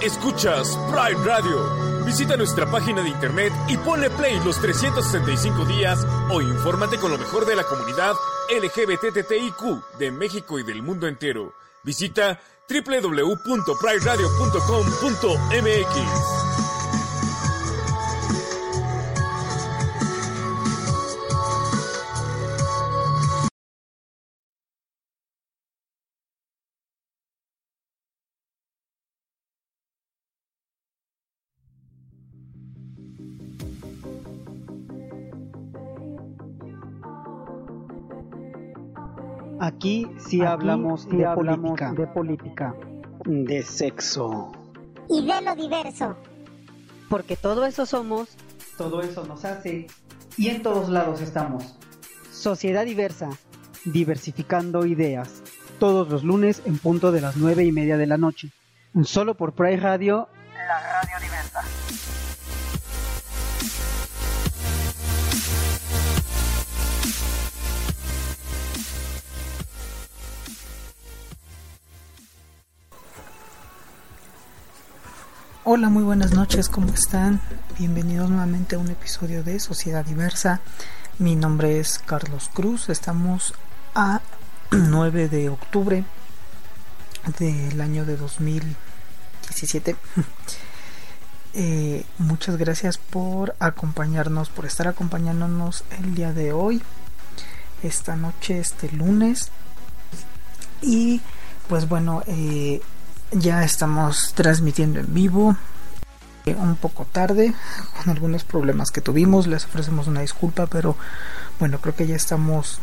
Escuchas Pride Radio. Visita nuestra página de internet y ponle play los 365 días o infórmate con lo mejor de la comunidad LGBTTIQ de México y del mundo entero. Visita www.prideradio.com.mx. Aquí hablamos, de, hablamos política, de política, de sexo. y de lo diverso. Porque todo eso somos. Todo eso nos hace y en todos lados estamos. Sociedad diversa, diversificando ideas. Todos los lunes en punto de las nueve y media de la noche. Solo por Pride radio Hola, muy buenas noches, ¿cómo están? Bienvenidos nuevamente a un episodio de Sociedad Diversa. Mi nombre es Carlos Cruz, estamos a 9 de octubre del año de 2017. Eh, muchas gracias por acompañarnos, por estar acompañándonos el día de hoy, esta noche, este lunes. Y pues bueno, eh, ya estamos transmitiendo en vivo. eh, Un poco tarde, con algunos problemas que tuvimos. Les ofrecemos una disculpa, pero bueno, creo que ya estamos.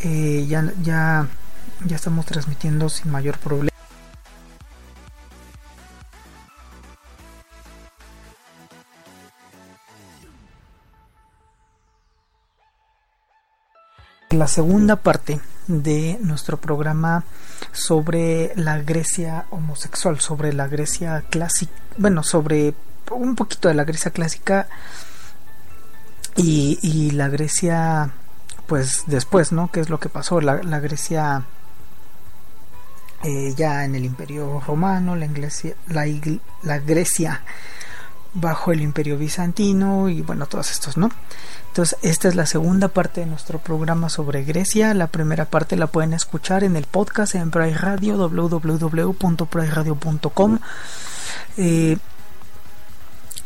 eh, ya, ya, ya estamos transmitiendo sin mayor problema. La segunda parte de nuestro programa sobre la Grecia homosexual, sobre la Grecia clásica, bueno, sobre un poquito de la Grecia clásica y, la Grecia, pues después, ¿no? ¿Qué es lo que pasó? La, la Grecia eh, ya en el Imperio Romano, la Grecia bajo el Imperio Bizantino y bueno, todos estos, ¿no? Entonces, esta es la segunda parte de nuestro programa sobre Grecia. La primera parte la pueden escuchar en el podcast en Pride Radio, www.prideradio.com. Eh,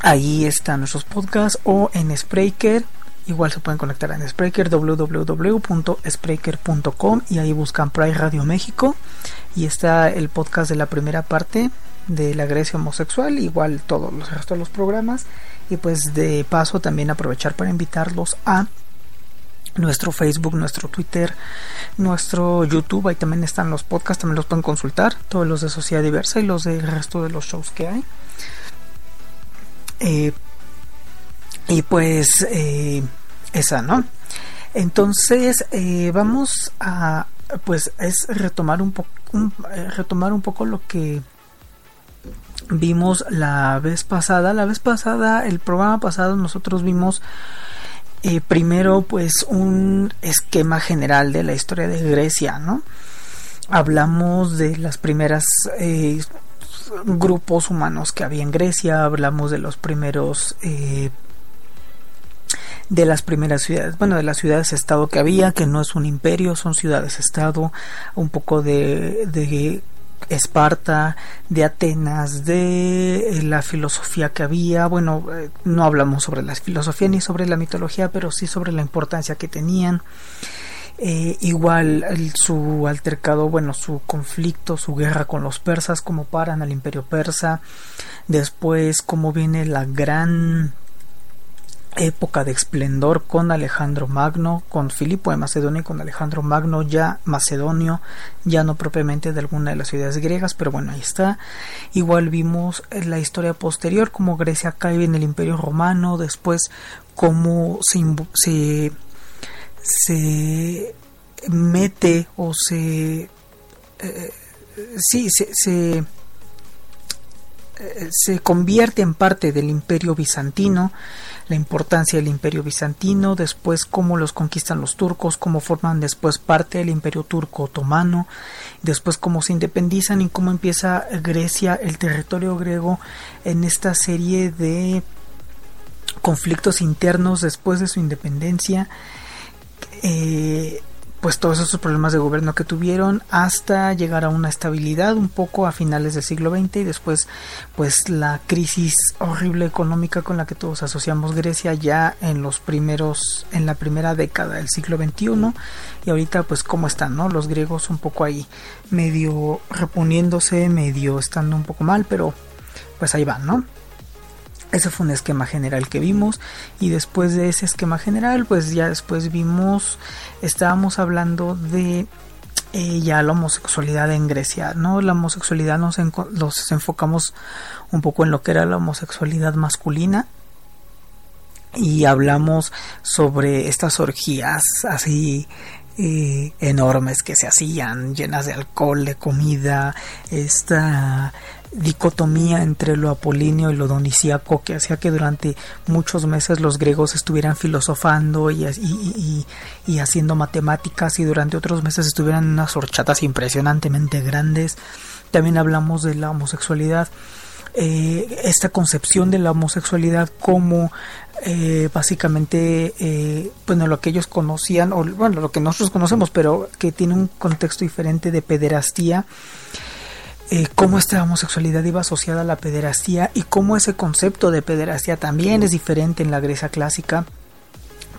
ahí están nuestros podcasts o en Spreaker. Igual se pueden conectar en Spreaker, www.spreaker.com y ahí buscan Pride Radio México. Y está el podcast de la primera parte de la Grecia homosexual, igual todos los restos de los programas. Y pues de paso también aprovechar para invitarlos a nuestro Facebook, nuestro Twitter, nuestro YouTube. Ahí también están los podcasts, también los pueden consultar. Todos los de Sociedad Diversa y los del resto de los shows que hay. Eh, y pues eh, esa, ¿no? Entonces eh, vamos a pues es retomar un retomar un poco lo que vimos la vez pasada. La vez pasada el programa pasado nosotros vimos eh, primero pues un esquema general de la historia de Grecia no hablamos de las primeras eh, grupos humanos que había en Grecia hablamos de los primeros eh, de las primeras ciudades, bueno, de las ciudades-estado que había, que no es un imperio, son ciudades-estado, un poco de, de Esparta, de Atenas, de eh, la filosofía que había. Bueno, eh, no hablamos sobre la filosofía ni sobre la mitología, pero sí sobre la importancia que tenían. Eh, igual su altercado, bueno, su conflicto, su guerra con los persas, cómo paran al imperio persa. Después, cómo viene la gran época de esplendor con Alejandro Magno, con Filipo de Macedonia y con Alejandro Magno, ya macedonio, ya no propiamente de alguna de las ciudades griegas, pero bueno, ahí está. Igual vimos la historia posterior, como Grecia cae en el Imperio Romano, después cómo se, se, se mete o se... Eh, sí, se, se convierte en parte del imperio bizantino, la importancia del imperio bizantino, después cómo los conquistan los turcos, cómo forman después parte del imperio turco otomano, después cómo se independizan y cómo empieza Grecia, el territorio griego, en esta serie de conflictos internos después de su independencia. Eh, pues todos esos problemas de gobierno que tuvieron hasta llegar a una estabilidad un poco a finales del siglo XX y después pues la crisis horrible económica con la que todos asociamos Grecia ya en los primeros en la primera década del siglo XXI y ahorita pues cómo están no los griegos un poco ahí medio reponiéndose medio estando un poco mal pero pues ahí van no ese fue un esquema general que vimos y después de ese esquema general pues ya después vimos, estábamos hablando de eh, ya la homosexualidad en Grecia, ¿no? La homosexualidad nos, nos enfocamos un poco en lo que era la homosexualidad masculina y hablamos sobre estas orgías así eh, enormes que se hacían, llenas de alcohol, de comida, esta dicotomía entre lo apolíneo y lo donicíaco que hacía que durante muchos meses los griegos estuvieran filosofando y, y, haciendo matemáticas y durante otros meses estuvieran unas horchatas impresionantemente grandes. También hablamos de la homosexualidad, eh, esta concepción de la homosexualidad como eh, básicamente, eh, bueno, lo que ellos conocían, o bueno, lo que nosotros conocemos, pero que tiene un contexto diferente de pederastía eh, cómo esta homosexualidad iba asociada a la pederastía y cómo ese concepto de pederastía también es diferente en la Grecia clásica.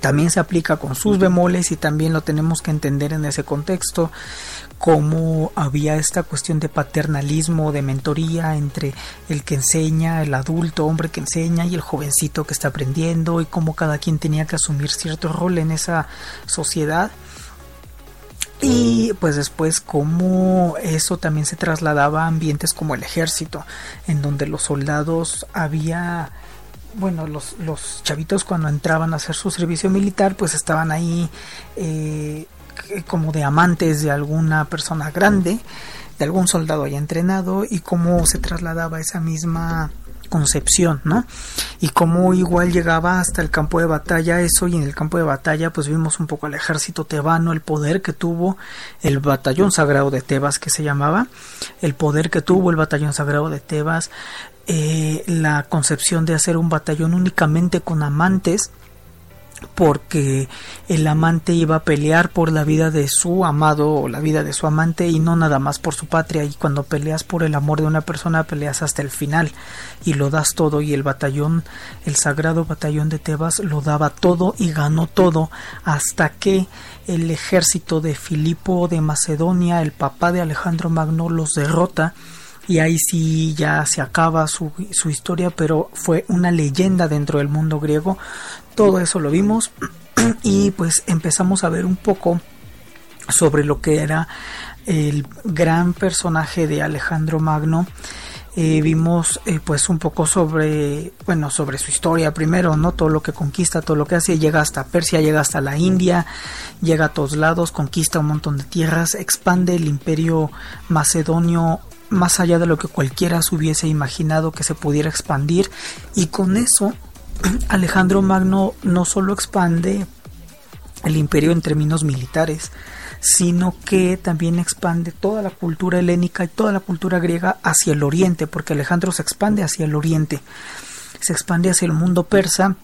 También se aplica con sus bemoles y también lo tenemos que entender en ese contexto, cómo había esta cuestión de paternalismo, de mentoría entre el que enseña, el adulto hombre que enseña y el jovencito que está aprendiendo y cómo cada quien tenía que asumir cierto rol en esa sociedad y pues después como eso también se trasladaba a ambientes como el ejército, en donde los soldados había, bueno, los, los chavitos cuando entraban a hacer su servicio militar, pues estaban ahí eh, como de amantes de alguna persona grande, de algún soldado ya entrenado, y cómo se trasladaba esa misma concepción, ¿no? Y cómo igual llegaba hasta el campo de batalla eso y en el campo de batalla pues vimos un poco al ejército tebano, el poder que tuvo el batallón sagrado de Tebas que se llamaba, el poder que tuvo el batallón sagrado de Tebas, eh, la concepción de hacer un batallón únicamente con amantes, porque el amante iba a pelear por la vida de su amado o la vida de su amante y no nada más por su patria. Y cuando peleas por el amor de una persona peleas hasta el final y lo das todo. Y el batallón el sagrado batallón de Tebas lo daba todo y ganó todo hasta que el ejército de Filipo de Macedonia el papá de Alejandro Magno los derrota. Y ahí sí ya se acaba su, su historia, pero fue una leyenda dentro del mundo griego todo eso lo vimos y pues empezamos a ver un poco sobre lo que era el gran personaje de Alejandro Magno. Eh, vimos eh, pues un poco sobre bueno sobre su historia primero no todo lo que conquista todo lo que hace. Llega hasta Persia llega hasta la India llega a todos lados conquista un montón de tierras expande el imperio macedonio más allá de lo que cualquiera se hubiese imaginado que se pudiera expandir. Y con eso Alejandro Magno no solo expande el imperio en términos militares, sino que también expande toda la cultura helénica y toda la cultura griega hacia el oriente, porque Alejandro se expande hacia el oriente, se expande hacia el mundo persa,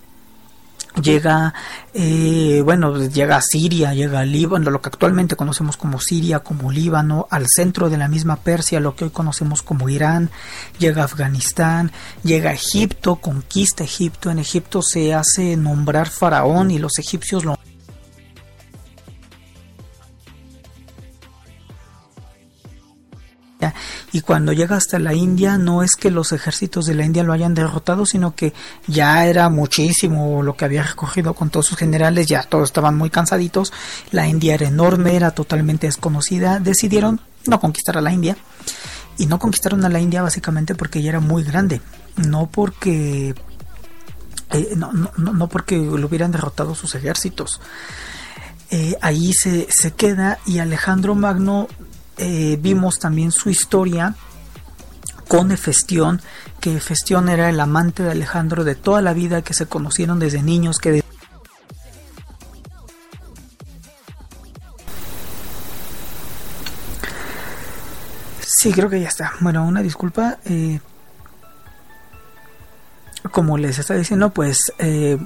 llega, eh, bueno, llega a Siria, llega a Líbano, lo que actualmente conocemos como Siria, como Líbano, al centro de la misma Persia, lo que hoy conocemos como Irán, llega a Afganistán, llega a Egipto, conquista Egipto, en Egipto se hace nombrar faraón y los egipcios lo y cuando llega hasta la India no es que los ejércitos de la India lo hayan derrotado, sino que ya era muchísimo lo que había recogido con todos sus generales, ya todos estaban muy cansaditos, la India era enorme, era totalmente desconocida, decidieron no conquistar a la India y no conquistaron a la India básicamente porque ya era muy grande, no porque eh, no, no, no, porque lo hubieran derrotado sus ejércitos. Eh, ahí se, se, queda y Alejandro Magno eh, vimos también su historia con Hefestión, que Hefestión era el amante de Alejandro de toda la vida, que se conocieron desde niños, que Sí, creo que ya está. Bueno, una disculpa. Eh, como les está diciendo, pues eh,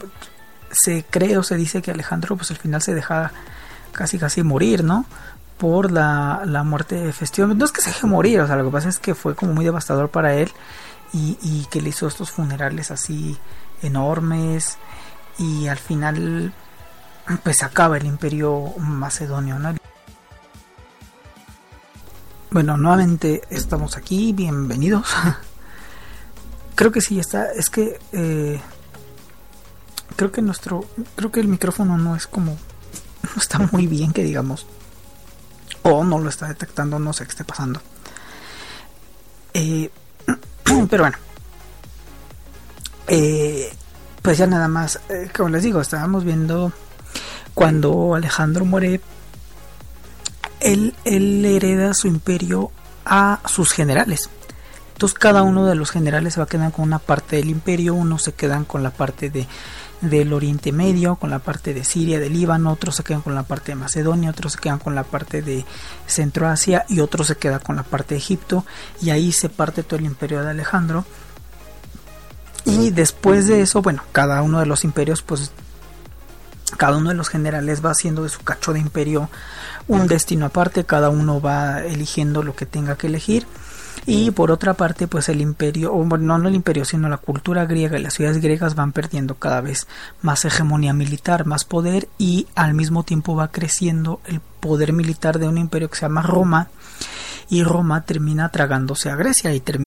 se cree o se dice que Alejandro, pues al final se deja casi casi morir, ¿no? Por la, la muerte de Festión. No es que se deje morir, o sea, lo que pasa es que fue como muy devastador para él y, y que le hizo estos funerales así enormes y al final pues acaba el imperio macedonio, ¿no? Bueno, nuevamente estamos aquí, bienvenidos. creo que sí está, es que eh, creo que nuestro, creo que el micrófono no es como, no está muy bien que digamos o no lo está detectando, no sé qué esté pasando. Eh, pero bueno, eh, pues ya nada más, eh, como les digo, estábamos viendo cuando Alejandro muere, él, él hereda su imperio a sus generales. Entonces cada uno de los generales se va a quedar con una parte del imperio, unos se quedan con la parte de del Oriente Medio, con la parte de Siria, de Líbano, otros se quedan con la parte de Macedonia, otros se quedan con la parte de Centroasia y otros se quedan con la parte de Egipto y ahí se parte todo el imperio de Alejandro. Y después de eso, bueno, cada uno de los imperios, pues cada uno de los generales va haciendo de su cacho de imperio un destino aparte, cada uno va eligiendo lo que tenga que elegir y por otra parte, pues el imperio, o bueno, no el imperio, sino la cultura griega y las ciudades griegas van perdiendo cada vez más hegemonía militar, más poder y al mismo tiempo va creciendo el poder militar de un imperio que se llama Roma y Roma termina tragándose a Grecia y termina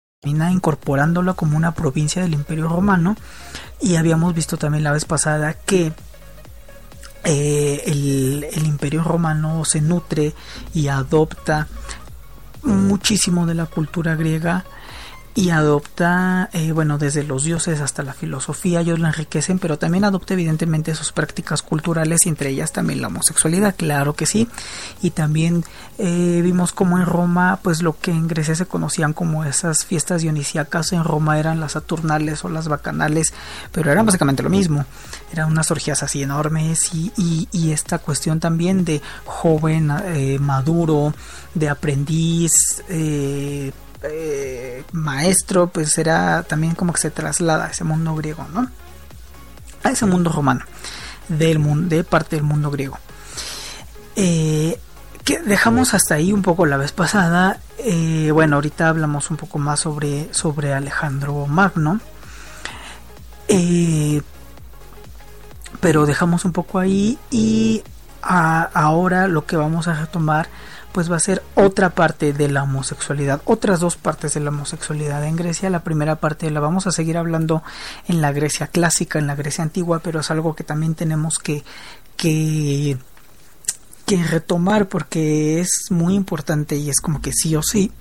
Incorporándolo como una provincia del Imperio Romano. Y habíamos visto también la vez pasada que eh, el, el, Imperio Romano se nutre y adopta muchísimo de la cultura griega y adopta, eh, bueno, desde los dioses hasta la filosofía, ellos la enriquecen, pero también adopta evidentemente sus prácticas culturales y entre ellas también la homosexualidad, claro que sí. Y también eh, vimos como en Roma, pues lo que en Grecia se conocían como esas fiestas dionisíacas, en Roma eran las saturnales o las bacanales, pero eran básicamente lo mismo. Eran unas orgías así enormes y, y, esta cuestión también de joven, eh, maduro, de aprendiz, eh, eh, maestro, pues era también como que se traslada a ese mundo griego, ¿no? A ese mundo romano, del mundo, de parte del mundo griego. Eh, que dejamos hasta ahí un poco la vez pasada. Eh, bueno, ahorita hablamos un poco más sobre, sobre Alejandro Magno. pero dejamos un poco ahí y ahora lo que vamos a retomar pues va a ser otra parte de la homosexualidad, otras dos partes de la homosexualidad en Grecia. La primera parte la vamos a seguir hablando en la Grecia clásica, en la Grecia antigua, pero es algo que también tenemos que, que, que retomar porque es muy importante y es como que sí o sí.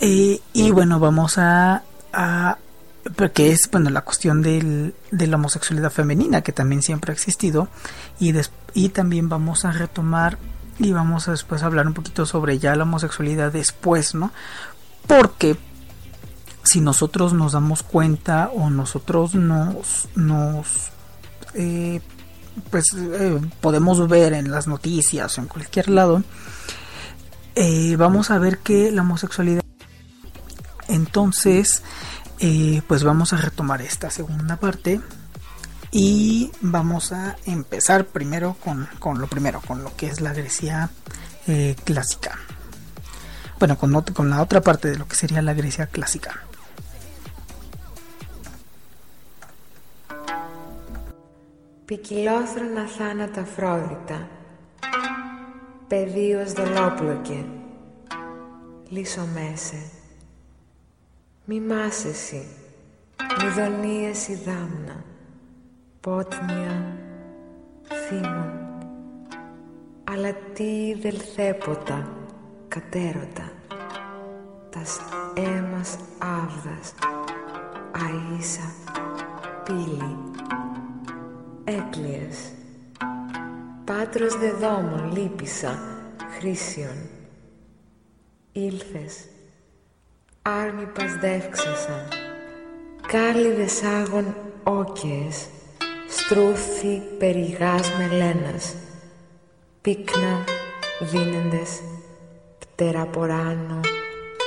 Eh, y bueno, vamos a, a porque es bueno la cuestión del, de la homosexualidad femenina que también siempre ha existido y, y también vamos a retomar y vamos a después hablar un poquito sobre ya la homosexualidad después, ¿no? Porque si nosotros nos damos cuenta o nosotros nos, nos eh, pues eh, podemos ver en las noticias o en cualquier lado, eh, vamos a ver que la homosexualidad entonces pues vamos a retomar esta segunda parte y vamos a empezar primero con, lo primero, con lo que es la Grecia eh, clásica. Bueno, con, con la otra parte de lo que sería la Grecia clásica. Ποικιλόθρονα θάνατα φρόδιτα, πεδίος δολόπλοκε, λύσο μέσε. Μη μάσεσαι, μηδονίες η δάμνα Πότνια θύμων. Αλλά τι δελθέποτα κατέρωτα. Τας έμας άβδας αΐσα πύλη έκλειες. Πάτρος δεδόμων λύπησα χρήσιον. Ήλθες άρμη πας δεύξασα κάλυδες άγων όκες στρούθη περιγάς μελένας, πίκνα δίνεντες, πτεραποράνο,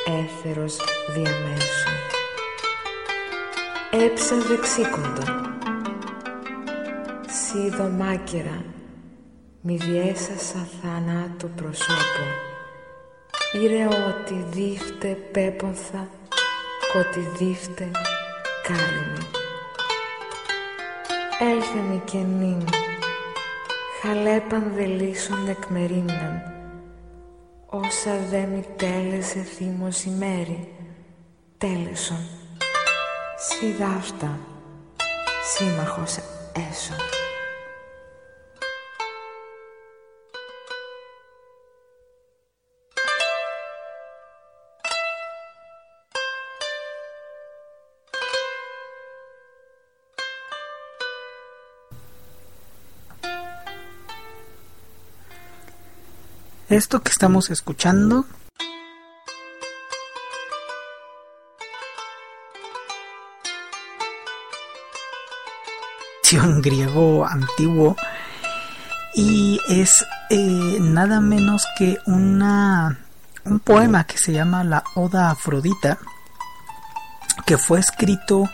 έθερος διαμέσου. Έψα δεξίκοντο, σίδο μάκερα, μη διέσασα θανάτου προσώπου, ήρε ότι δίφτε πέπονθα, κότι δίφτε κάρνη. Έλθεν και νυν, χαλέπαν δε λύσον εκμερίμναν, όσα δε μη τέλεσε θύμος ημέρη, τέλεσον, σι δάφτα, σύμμαχος έσω. Esto que estamos escuchando un griego antiguo y es eh, nada menos que una un poema que se llama la Oda Afrodita que fue escrito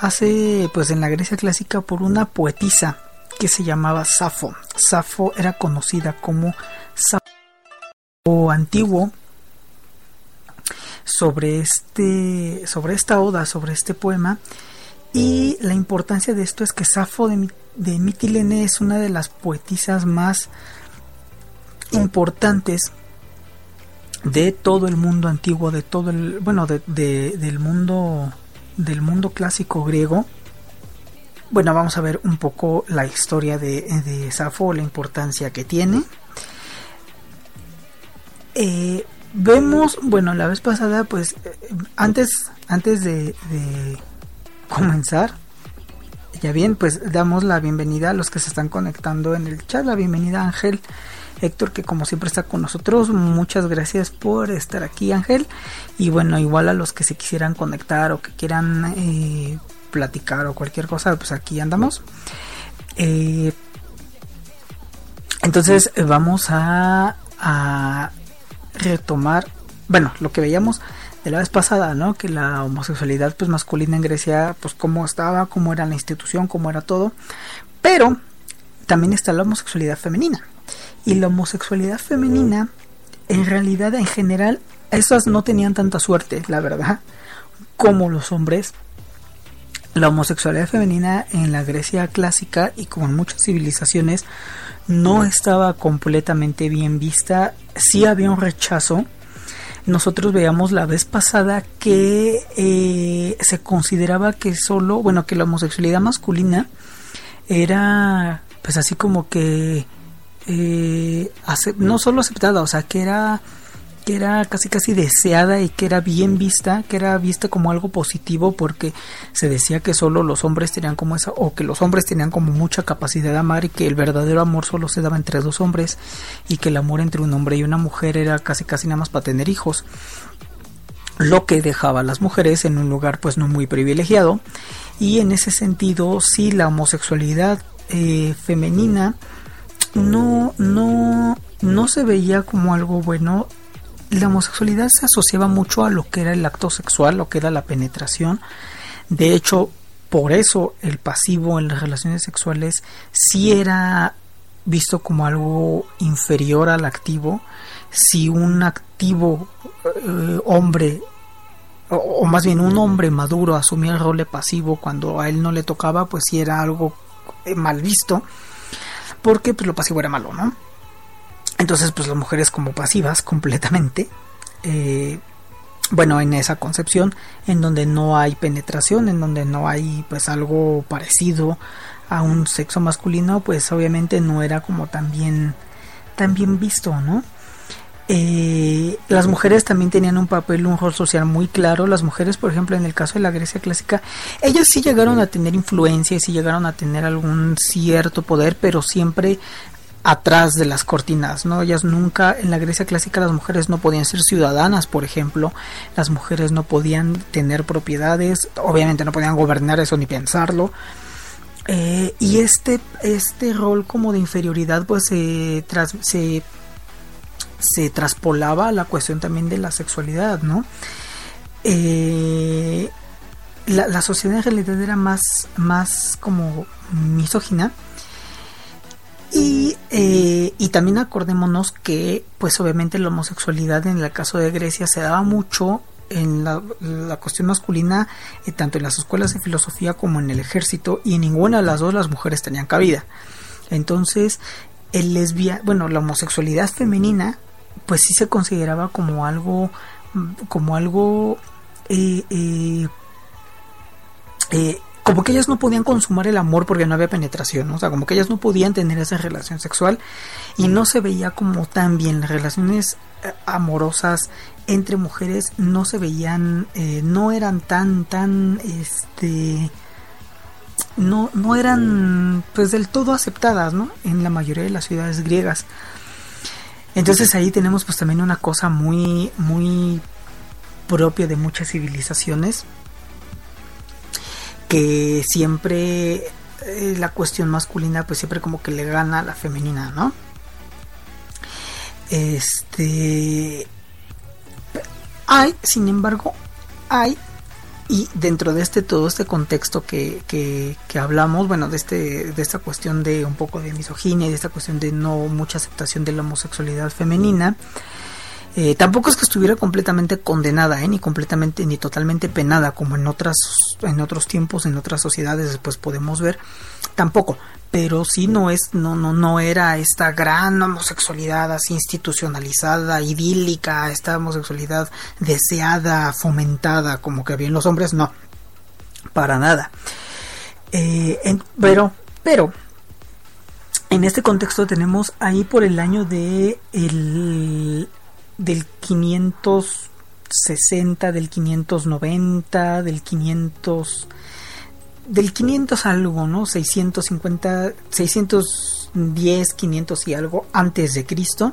hace pues en la Grecia clásica por una poetisa que se llamaba Safo. Safo era conocida como antiguo sobre este sobre esta oda, sobre este poema y la importancia de esto es que Safo de, Mitilene es una de las poetisas más importantes de todo el mundo antiguo, de todo el bueno, de, del mundo del mundo clásico griego. Bueno, vamos a ver un poco la historia de, de Safo, la importancia que tiene. Eh, vemos, bueno, la vez pasada, pues eh, antes, antes de, comenzar, ya bien, pues damos la bienvenida a los que se están conectando en el chat. La bienvenida Ángel Héctor, que como siempre está con nosotros. Muchas gracias por estar aquí, Ángel. Y bueno, igual a los que se quisieran conectar o que quieran eh, platicar o cualquier cosa, pues aquí andamos. Eh, entonces vamos a retomar, bueno, lo que veíamos de la vez pasada, ¿no? Que la homosexualidad pues masculina en Grecia, pues cómo estaba, cómo era la institución, cómo era todo. Pero también está la homosexualidad femenina. Y la homosexualidad femenina, en realidad, en general, esas no tenían tanta suerte, la verdad, como los hombres. La homosexualidad femenina en la Grecia clásica y como en muchas civilizaciones no estaba completamente bien vista. Sí había un rechazo nosotros veíamos la vez pasada que eh, se consideraba que solo, bueno, que la homosexualidad masculina era pues así como que eh, no solo aceptada, o sea, que era que era casi casi deseada y que era bien vista, que era vista como algo positivo porque se decía que solo los hombres tenían como esa o que los hombres tenían como mucha capacidad de amar y que el verdadero amor solo se daba entre dos hombres y que el amor entre un hombre y una mujer era casi casi nada más para tener hijos. Lo que dejaba a las mujeres en un lugar pues no muy privilegiado. Y en ese sentido sí la homosexualidad eh, femenina no no no se veía como algo bueno la homosexualidad se asociaba mucho a lo que era el acto sexual, lo que era la penetración. De hecho, por eso el pasivo en las relaciones sexuales sí era visto como algo inferior al activo. Si un activo eh, hombre, o, más bien un hombre maduro, asumía el rol de pasivo cuando a él no le tocaba, pues sí era algo eh, mal visto, porque pues lo pasivo era malo, ¿no? Entonces, pues las mujeres como pasivas completamente. Eh, bueno, en esa concepción, en donde no hay penetración, en donde no hay pues algo parecido a un sexo masculino, pues obviamente no era como tan bien, tan bien visto, ¿no? Eh, las mujeres también tenían un papel, un rol social muy claro. Las mujeres, por ejemplo, en el caso de la Grecia clásica, ellas sí llegaron a tener influencia, sí llegaron a tener algún cierto poder, pero siempre atrás de las cortinas, ¿no? Ellas nunca, en la Grecia clásica las mujeres no podían ser ciudadanas, por ejemplo, las mujeres no podían tener propiedades, obviamente no podían gobernar eso ni pensarlo. Eh, y este, este rol como de inferioridad pues se, se, se traspolaba a la cuestión también de la sexualidad, ¿no? Eh, la, la, sociedad en realidad era más, más como misógina y, eh, y también acordémonos que, pues obviamente la homosexualidad en el caso de Grecia se daba mucho en la, cuestión masculina, eh, tanto en las escuelas de filosofía como en el ejército, y en ninguna de las dos las mujeres tenían cabida. Entonces, el lesbia, bueno, la homosexualidad femenina, pues sí se consideraba como algo, como algo eh, eh, eh como que ellas no podían consumar el amor porque no había penetración, o sea, como que ellas no podían tener esa relación sexual y no se veía como tan bien las relaciones eh, amorosas entre mujeres no se veían, eh, no eran tan, tan, este, no, no eran pues del todo aceptadas, ¿no? En la mayoría de las ciudades griegas. Entonces ahí tenemos pues también una cosa muy, muy propia de muchas civilizaciones que siempre eh, la cuestión masculina pues siempre como que le gana a la femenina, ¿no? Este hay, sin embargo, hay y dentro de este todo este contexto que, que, que, hablamos, bueno, de este, de esta cuestión de un poco de misoginia y de esta cuestión de no mucha aceptación de la homosexualidad femenina, eh, tampoco es que estuviera completamente condenada, ¿eh? ni completamente ni totalmente penada, como en otras, en otros tiempos, en otras sociedades, pues podemos ver. Tampoco, pero sí no es, no, no, no era esta gran homosexualidad así institucionalizada, idílica, esta homosexualidad deseada, fomentada, como que había en los hombres, no, para nada. Eh, pero, pero en este contexto tenemos ahí por el año de el del 560, del 590, del 500 del 500 algo, ¿no? 650, 610, 500 y algo antes de Cristo.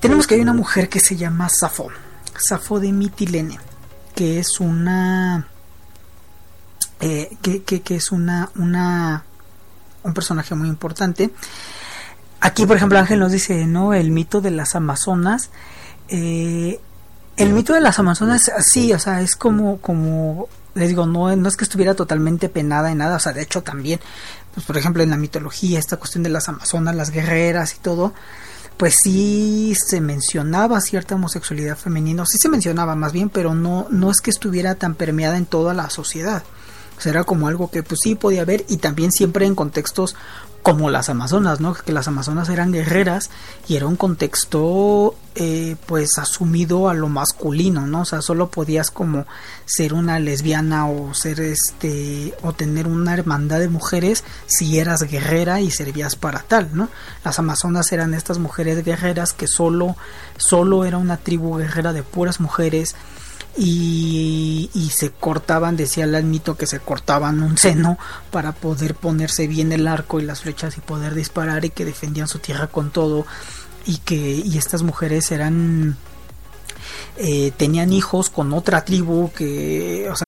Tenemos que hay una mujer que se llama Safo, Safo de Mitilene, que es una eh, que, que, es una, una un personaje muy importante. Aquí, por ejemplo, Ángel nos dice, ¿no? El mito de las Amazonas. Eh, el mito de las Amazonas, sí, o sea, es como, como les digo, no, no es que estuviera totalmente penada en nada, o sea, de hecho también, pues por ejemplo en la mitología, esta cuestión de las amazonas, las guerreras y todo, pues sí se mencionaba cierta homosexualidad femenina, sí se mencionaba más bien, pero no, no es que estuviera tan permeada en toda la sociedad. O sea, era como algo que pues sí podía haber y también siempre en contextos como las amazonas, ¿no? Que las amazonas eran guerreras y era un contexto eh, pues asumido a lo masculino, ¿no? O sea, solo podías como ser una lesbiana o ser este o tener una hermandad de mujeres si eras guerrera y servías para tal, ¿no? Las amazonas eran estas mujeres guerreras que solo solo era una tribu guerrera de puras mujeres y, se cortaban, decía el mito que se cortaban un seno para poder ponerse bien el arco y las flechas y poder disparar y que defendían su tierra con todo y que y estas mujeres eran eh, tenían hijos con otra tribu que o sea,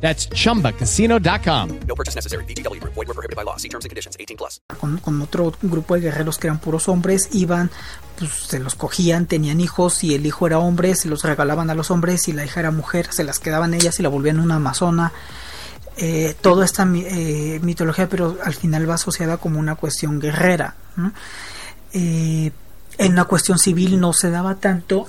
That's chumbacasino.com. No purchase necessary. Void were prohibited by law. See terms and conditions 18 plus. Con, con, otro grupo de guerreros que eran puros hombres, iban, pues se los cogían, tenían hijos, y el hijo era hombre, se los regalaban a los hombres, y la hija era mujer, se las quedaban ellas y la volvían una amazona. Eh, toda esta eh, mitología, pero al final va asociada como una cuestión guerrera. ¿no? Eh, en una cuestión civil no se daba tanto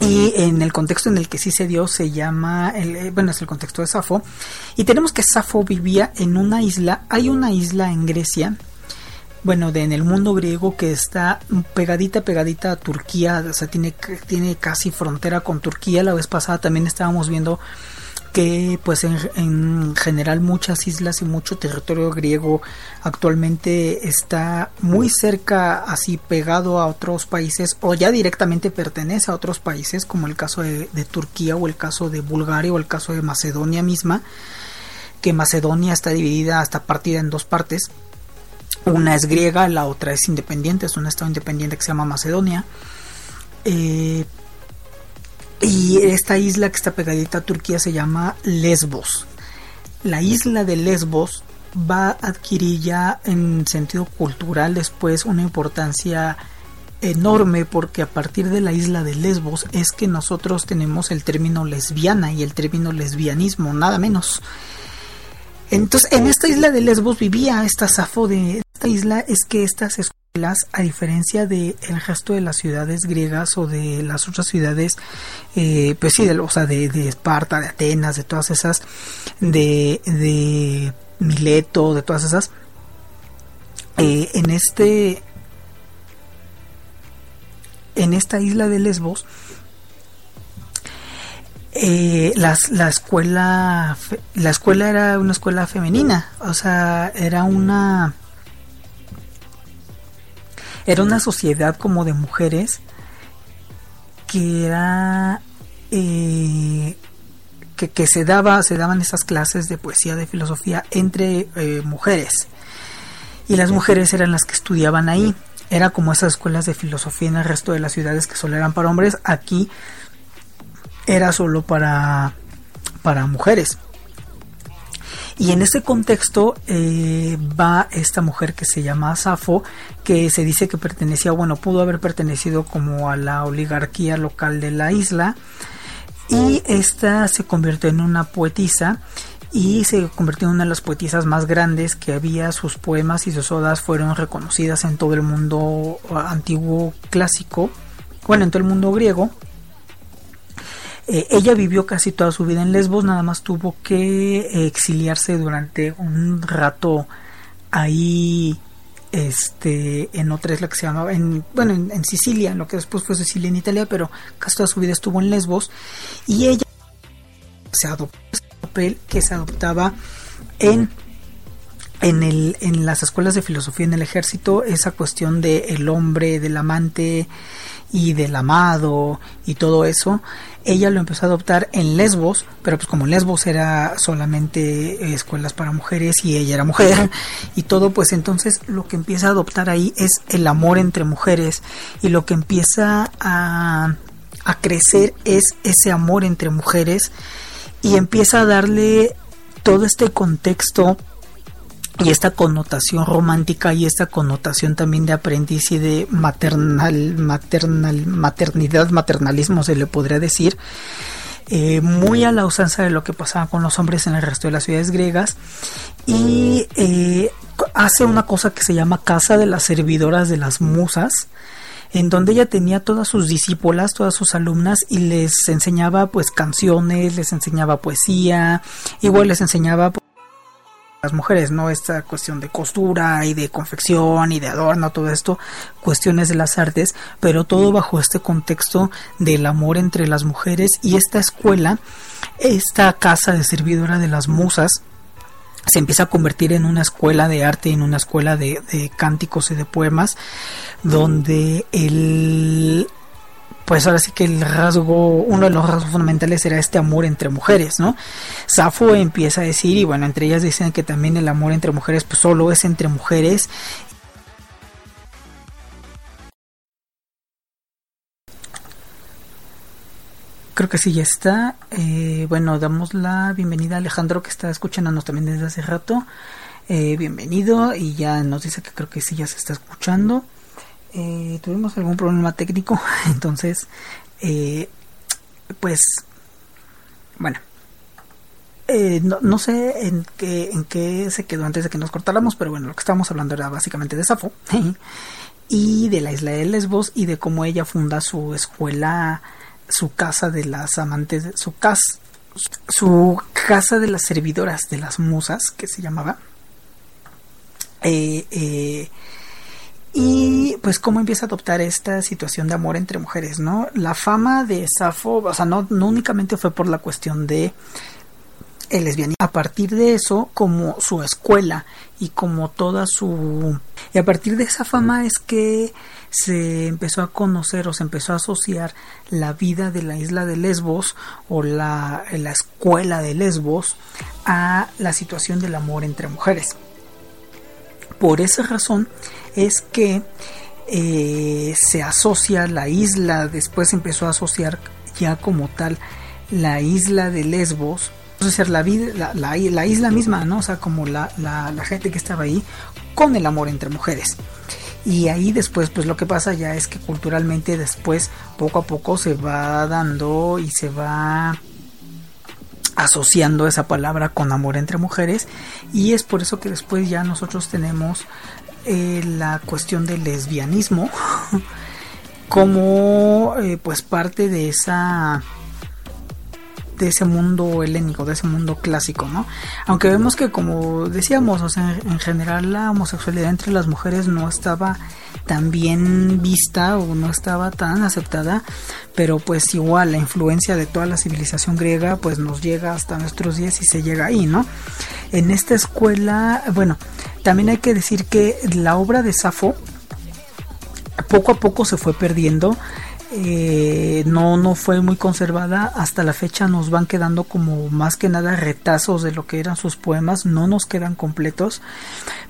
y en el contexto en el que sí se dio se llama, el, eh, bueno, es el contexto de Safo. Y tenemos que Safo vivía en una isla, hay una isla en Grecia, bueno, de, en el mundo griego que está pegadita, pegadita a Turquía, o sea, tiene, tiene casi frontera con Turquía. La vez pasada también estábamos viendo que pues en, general muchas islas y mucho territorio griego actualmente está muy cerca así pegado a otros países o ya directamente pertenece a otros países como el caso de, Turquía o el caso de Bulgaria o el caso de Macedonia misma que Macedonia está dividida hasta partida en dos partes. Una es griega la otra es independiente es un estado independiente que se llama Macedonia. Eh, y esta isla que está pegadita a Turquía se llama Lesbos. La isla de Lesbos va a adquirir ya en sentido cultural después una importancia enorme porque a partir de la isla de Lesbos es que nosotros tenemos el término lesbiana y el término lesbianismo, nada menos. Entonces, en esta isla de Lesbos vivía esta Safo de esta isla es que estas a diferencia del el resto de las ciudades griegas o de las otras ciudades, eh, pues sí, de, o sea, de, Esparta, de Atenas, de todas esas, de, de Mileto, de todas esas, eh, en este, en esta isla de Lesbos, eh, las, la escuela la escuela era una escuela femenina o sea era una era una sociedad como de mujeres que era eh, que, se daba se daban esas clases de poesía de filosofía entre eh, mujeres. Y las mujeres eran las que estudiaban ahí. Era como esas escuelas de filosofía en el resto de las ciudades que solo eran para hombres. Aquí era solo para para mujeres y en ese contexto eh, va esta mujer que se llama Safo, que se dice que pertenecía, bueno, pudo haber pertenecido como a la oligarquía local de la isla, y esta se convirtió en una poetisa y se convirtió en una de las poetisas más grandes que había. Sus poemas y sus odas fueron reconocidas en todo el mundo antiguo clásico, bueno, en todo el mundo griego. Eh, ella vivió casi toda su vida en Lesbos, nada más tuvo que exiliarse durante un rato ahí este en otra isla que se llamaba en bueno en, Sicilia lo que después fue Sicilia en Italia pero casi toda su vida estuvo en Lesbos. Y ella se adoptó papel que se adoptaba en en, el, en las escuelas de filosofía en el ejército esa cuestión de el hombre del amante y del amado y todo eso ella lo empezó a adoptar en Lesbos, pero pues como Lesbos era solamente escuelas para mujeres y ella era mujer y todo, pues entonces lo que empieza a adoptar ahí es el amor entre mujeres y lo que empieza a, a crecer es ese amor entre mujeres y empieza a darle todo este contexto y esta connotación romántica y esta connotación también de aprendiz y de maternal, maternal, maternidad, maternalismo se le podría decir, eh, muy a la usanza de lo que pasaba con los hombres en el resto de las ciudades griegas. Y eh, hace una cosa que se llama Casa de las Servidoras de las Musas, en donde ella tenía todas sus discípulas, todas sus alumnas y les enseñaba pues canciones, les enseñaba poesía, igual les enseñaba las mujeres, ¿no? Esta cuestión de costura y de confección y de adorno, todo esto, cuestiones de las artes, pero todo bajo este contexto del amor entre las mujeres y esta escuela, esta casa de servidora de las musas, se empieza a convertir en una escuela de arte, en una escuela de, de cánticos y de poemas, donde el pues ahora sí que el rasgo, uno de los rasgos fundamentales era este amor entre mujeres, ¿no? Safo empieza a decir, y bueno, entre ellas dicen que también el amor entre mujeres, pues solo es entre mujeres. Creo que sí, ya está. Eh, bueno, damos la bienvenida a Alejandro que está escuchándonos también desde hace rato. Eh, bienvenido y ya nos dice que creo que sí ya se está escuchando. Eh, tuvimos algún problema técnico, entonces, eh, pues, bueno, eh, no, sé en qué, en qué se quedó antes de que nos cortáramos, pero bueno, lo que estábamos hablando era básicamente de Safo y de la isla de Lesbos y de cómo ella funda su escuela, su casa de las amantes, su casa, su casa de las servidoras de las musas, que se llamaba. eh, y pues cómo empieza a adoptar esta situación de amor entre mujeres, ¿no? La fama de Safo, o sea, no, no únicamente fue por la cuestión de el lesbianismo. A partir de eso, como su escuela y como toda su... Y a partir de esa fama es que se empezó a conocer o se empezó a asociar la vida de la isla de Lesbos o la, la escuela de Lesbos a la situación del amor entre mujeres. Por esa razón es que eh, se asocia la isla, después empezó a asociar ya como tal la isla de Lesbos, asociar la, la, la, isla misma, ¿no? O sea, como la, la, gente que estaba ahí con el amor entre mujeres. Y ahí después, pues lo que pasa ya es que culturalmente después, poco a poco se va dando y se va asociando esa palabra con amor entre mujeres y es por eso que después ya nosotros tenemos eh, la cuestión del lesbianismo como eh, pues parte de esa de ese mundo helénico, de ese mundo clásico, ¿no? Aunque vemos que como decíamos, o sea, en general la homosexualidad entre las mujeres no estaba tan bien vista o no estaba tan aceptada, pero pues igual la influencia de toda la civilización griega pues nos llega hasta nuestros días y se llega ahí, ¿no? En esta escuela, bueno, también hay que decir que la obra de Safo poco a poco se fue perdiendo eh, no, no fue muy conservada. Hasta la fecha nos van quedando como más que nada retazos de lo que eran sus poemas. No nos quedan completos,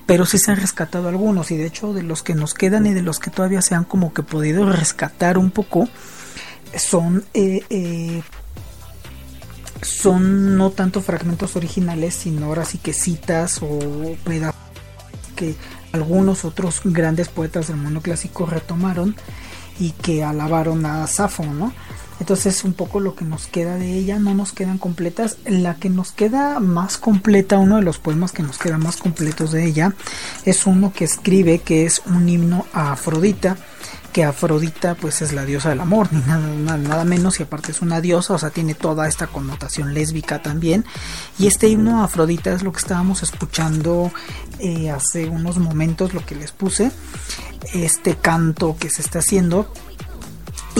pero sí se han rescatado algunos. Y de hecho, de los que nos quedan y de los que todavía se han como que podido rescatar un poco, son eh, eh, son no tanto fragmentos originales, sino ahora sí que citas o pedazos que algunos otros grandes poetas del mundo clásico retomaron y que alabaron a Safo, ¿no? Entonces un poco lo que nos queda de ella, no nos quedan completas. La que nos queda más completa, uno de los poemas que nos queda más completos de ella, es uno que escribe que es un himno a Afrodita que Afrodita pues es la diosa del amor, ni nada, nada, menos y aparte es una diosa, o sea, tiene toda esta connotación lésbica también. Y este himno a Afrodita es lo que estábamos escuchando eh, hace unos momentos, lo que les puse, este canto que se está haciendo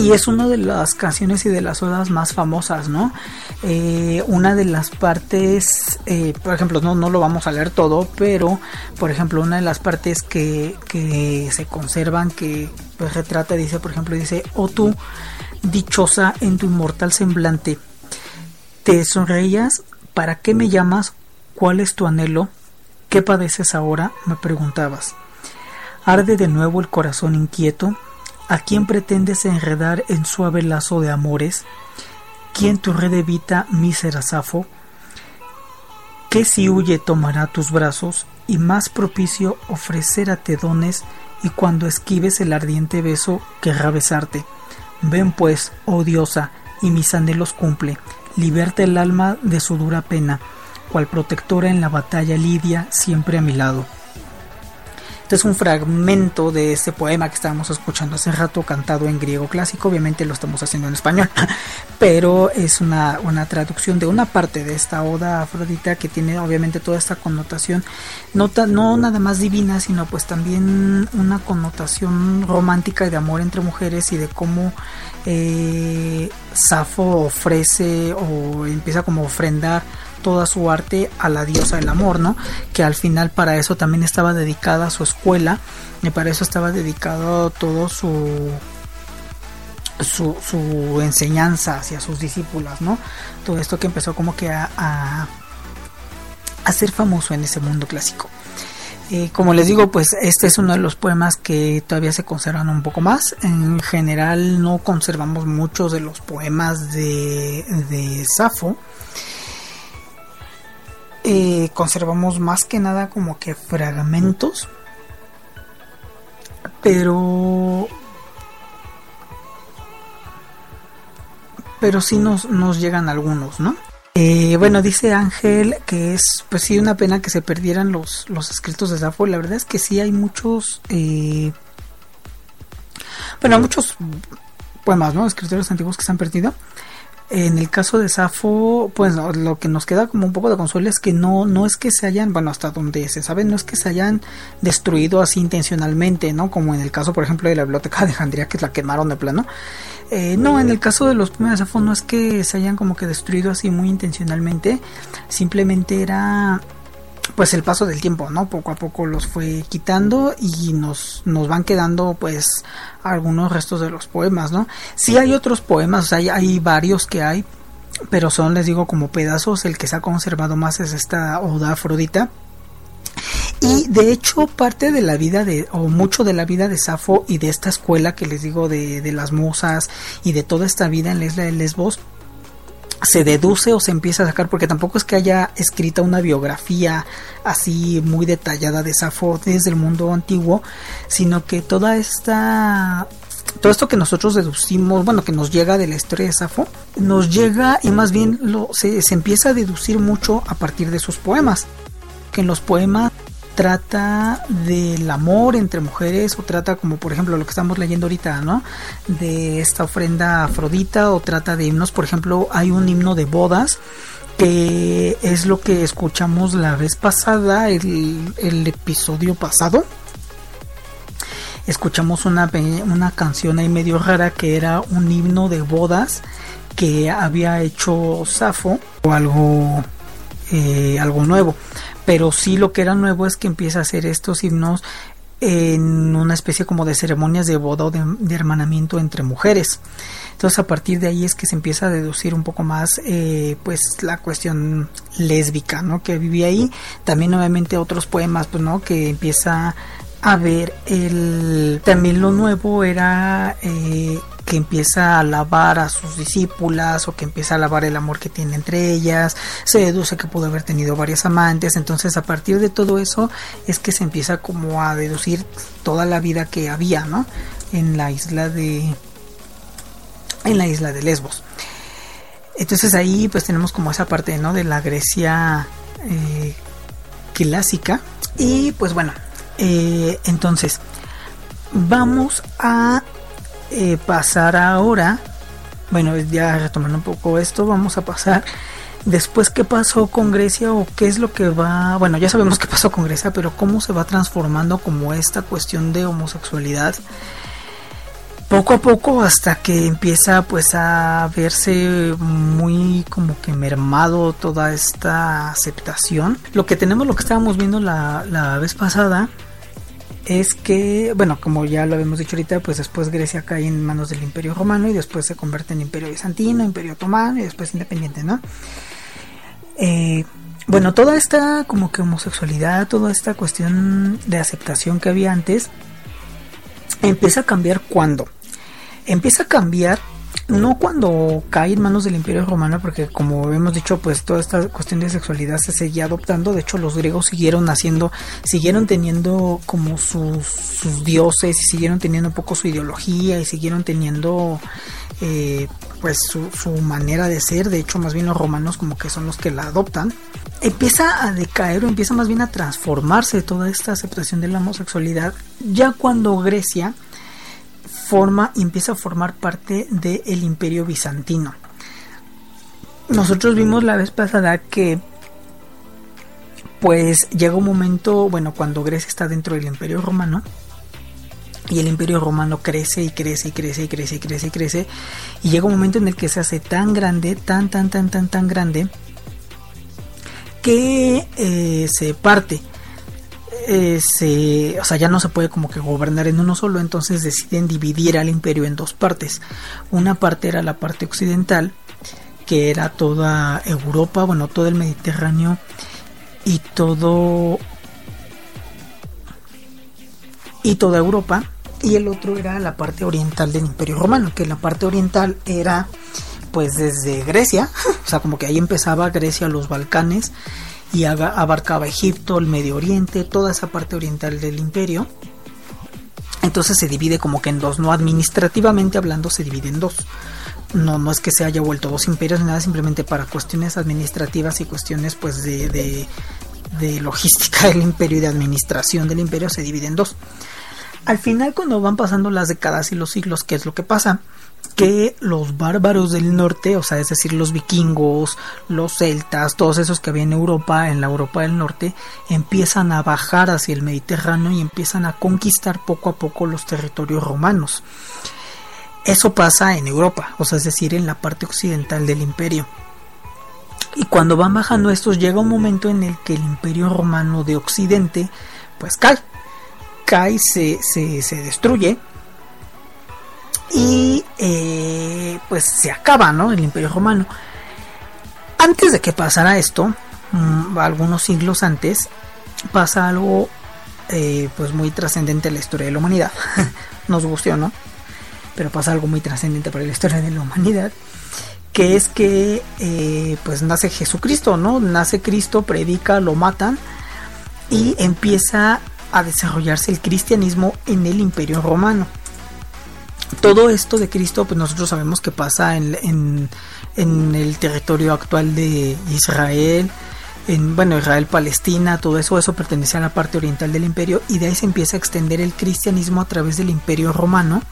y es una de las canciones y de las odas más famosas, ¿no? Eh, una de las partes, eh, por ejemplo, no, no lo vamos a leer todo, pero por ejemplo, una de las partes que, que se conservan, que pues retrata, dice, por ejemplo, dice, oh tú, dichosa en tu inmortal semblante, te sonreías, ¿para qué me llamas? ¿Cuál es tu anhelo? ¿Qué padeces ahora? me preguntabas. Arde de nuevo el corazón inquieto, ¿A quién pretendes enredar en suave lazo de amores? ¿Quién tu red evita, mísera Safo? ¿Qué si huye tomará tus brazos y más propicio ofrecérate dones y cuando esquives el ardiente beso querrá besarte? Ven pues, oh diosa, y mis anhelos cumple, liberta el alma de su dura pena, cual protectora en la batalla lidia siempre a mi lado. Este es un fragmento de este poema que estábamos escuchando hace rato, cantado en griego clásico. Obviamente lo estamos haciendo en español, pero es una, una traducción de una parte de esta oda Afrodita que tiene obviamente toda esta connotación, no, no nada más divina, sino pues también una connotación romántica y de amor entre mujeres y de cómo eh, Safo ofrece o empieza como a ofrendar toda su arte a la diosa del amor, ¿no? Que al final para eso también estaba dedicada a su escuela y para eso estaba dedicado todo su su, enseñanza hacia sus discípulas, ¿no? Todo esto que empezó como que a, a, ser famoso en ese mundo clásico. Eh, como les digo, pues este es uno de los poemas que todavía se conservan un poco más. En general no conservamos muchos de los poemas de, de Safo. Eh, conservamos más que nada como que fragmentos pero pero sí nos, nos llegan algunos no eh, bueno dice Ángel que es pues sí una pena que se perdieran los, los escritos de Safo. La verdad es que sí hay muchos eh, bueno muchos poemas no escritores antiguos que se han perdido en el caso de Safo, pues lo que nos queda como un poco de consuelo es que no, no es que se hayan, bueno, hasta donde se sabe, no es que se hayan destruido así intencionalmente, ¿no? Como en el caso, por ejemplo, de la biblioteca de Alejandría, que la quemaron de plano. Eh, no, en el caso de los primeros de Safo no es que se hayan como que destruido así muy intencionalmente, simplemente era pues el paso del tiempo, ¿no? Poco a poco los fue quitando y nos, nos van quedando pues algunos restos de los poemas, ¿no? Sí hay otros poemas, o sea, hay, hay varios que hay, pero son, les digo, como pedazos, el que se ha conservado más es esta Oda Afrodita. Y de hecho parte de la vida de, o mucho de la vida de Safo y de esta escuela que les digo de, de las musas y de toda esta vida en la isla de Lesbos, se deduce o se empieza a sacar, porque tampoco es que haya escrita una biografía así muy detallada de Safo desde el mundo antiguo, sino que toda esta todo esto que nosotros deducimos, bueno, que nos llega de la historia de Safo, nos llega y más bien lo, se, se empieza a deducir mucho a partir de sus poemas, que en los poemas trata del amor entre mujeres o trata como por ejemplo lo que estamos leyendo ahorita, ¿no? De esta ofrenda afrodita o trata de himnos, por ejemplo, hay un himno de bodas que es lo que escuchamos la vez pasada, el, episodio pasado. Escuchamos una, una canción ahí medio rara que era un himno de bodas que había hecho Safo o algo, eh, algo nuevo. Pero sí lo que era nuevo es que empieza a hacer estos himnos en una especie como de ceremonias de boda o de, hermanamiento entre mujeres. Entonces a partir de ahí es que se empieza a deducir un poco más eh, pues la cuestión lésbica, ¿no? Que vivía ahí. También obviamente otros poemas, pues, ¿no? Que empieza a ver el... También lo nuevo era eh, que empieza a alabar a sus discípulas o que empieza a alabar el amor que tiene entre ellas, se deduce que pudo haber tenido varias amantes, entonces a partir de todo eso es que se empieza como a deducir toda la vida que había, ¿no? En la isla de en la isla de Lesbos. Entonces ahí pues tenemos como esa parte, ¿no? De la Grecia eh, clásica y pues bueno, eh, entonces vamos a eh, pasar ahora, bueno, ya retomando un poco esto, vamos a pasar después qué pasó con Grecia o qué es lo que va, bueno, ya sabemos qué pasó con Grecia, pero cómo se va transformando como esta cuestión de homosexualidad poco a poco hasta que empieza pues a verse muy como que mermado toda esta aceptación. Lo que tenemos, lo que estábamos viendo la, la vez pasada, es que, bueno, como ya lo habíamos dicho ahorita, pues después Grecia cae en manos del Imperio Romano y después se convierte en Imperio Bizantino, Imperio Otomano y después independiente, ¿no? Eh, bueno, toda esta como que homosexualidad, toda esta cuestión de aceptación que había antes, empieza a cambiar cuando. Empieza a cambiar no cuando cae en manos del Imperio Romano, porque como hemos dicho, pues toda esta cuestión de sexualidad se seguía adoptando. De hecho, los griegos siguieron haciendo, siguieron teniendo como sus, sus dioses y siguieron teniendo un poco su ideología y siguieron teniendo eh, pues su, su manera de ser. De hecho, más bien los romanos como que son los que la adoptan. Empieza a decaer o empieza más bien a transformarse toda esta aceptación de la homosexualidad ya cuando Grecia forma y empieza a formar parte del imperio bizantino. Nosotros vimos la vez pasada que pues llega un momento, bueno, cuando Grecia está dentro del imperio romano, y el imperio romano crece y crece y crece y crece y crece y crece, y llega un momento en el que se hace tan grande, tan, tan, tan, tan, tan grande, que eh, se parte se, o sea, ya no se puede como que gobernar en uno solo, entonces deciden dividir al imperio en dos partes. Una parte era la parte occidental, que era toda Europa, bueno, todo el Mediterráneo y todo y toda Europa y el otro era la parte oriental del Imperio Romano, que la parte oriental era pues desde Grecia, o sea, como que ahí empezaba Grecia, los Balcanes y abarcaba Egipto, el Medio Oriente, toda esa parte oriental del imperio. Entonces se divide como que en dos, no administrativamente hablando se divide en dos. No, no es que se haya vuelto dos imperios ni nada, simplemente para cuestiones administrativas y cuestiones pues de, de, de logística del imperio y de administración del imperio se divide en dos. Al final cuando van pasando las décadas y los siglos, ¿qué es lo que pasa? Que los bárbaros del norte, o sea, es decir, los vikingos, los celtas, todos esos que había en Europa, en la Europa del norte, empiezan a bajar hacia el Mediterráneo y empiezan a conquistar poco a poco los territorios romanos. Eso pasa en Europa, o sea, es decir, en la parte occidental del imperio. Y cuando van bajando estos, llega un momento en el que el imperio romano de occidente, pues cae. Cae, se, se, se destruye y eh, pues se acaba ¿no? el imperio romano. Antes de que pasara esto, mm, algunos siglos antes, pasa algo eh, pues muy trascendente en la historia de la humanidad. Nos gustó, ¿no? Pero pasa algo muy trascendente para la historia de la humanidad, que es que eh, pues nace Jesucristo, ¿no? Nace Cristo, predica, lo matan y empieza a desarrollarse el cristianismo en el imperio romano todo esto de Cristo, pues nosotros sabemos que pasa en, el territorio actual de Israel, en bueno, Israel, Palestina, todo eso, eso pertenecía a la parte oriental del imperio y de ahí se empieza a extender el cristianismo a través del imperio romano,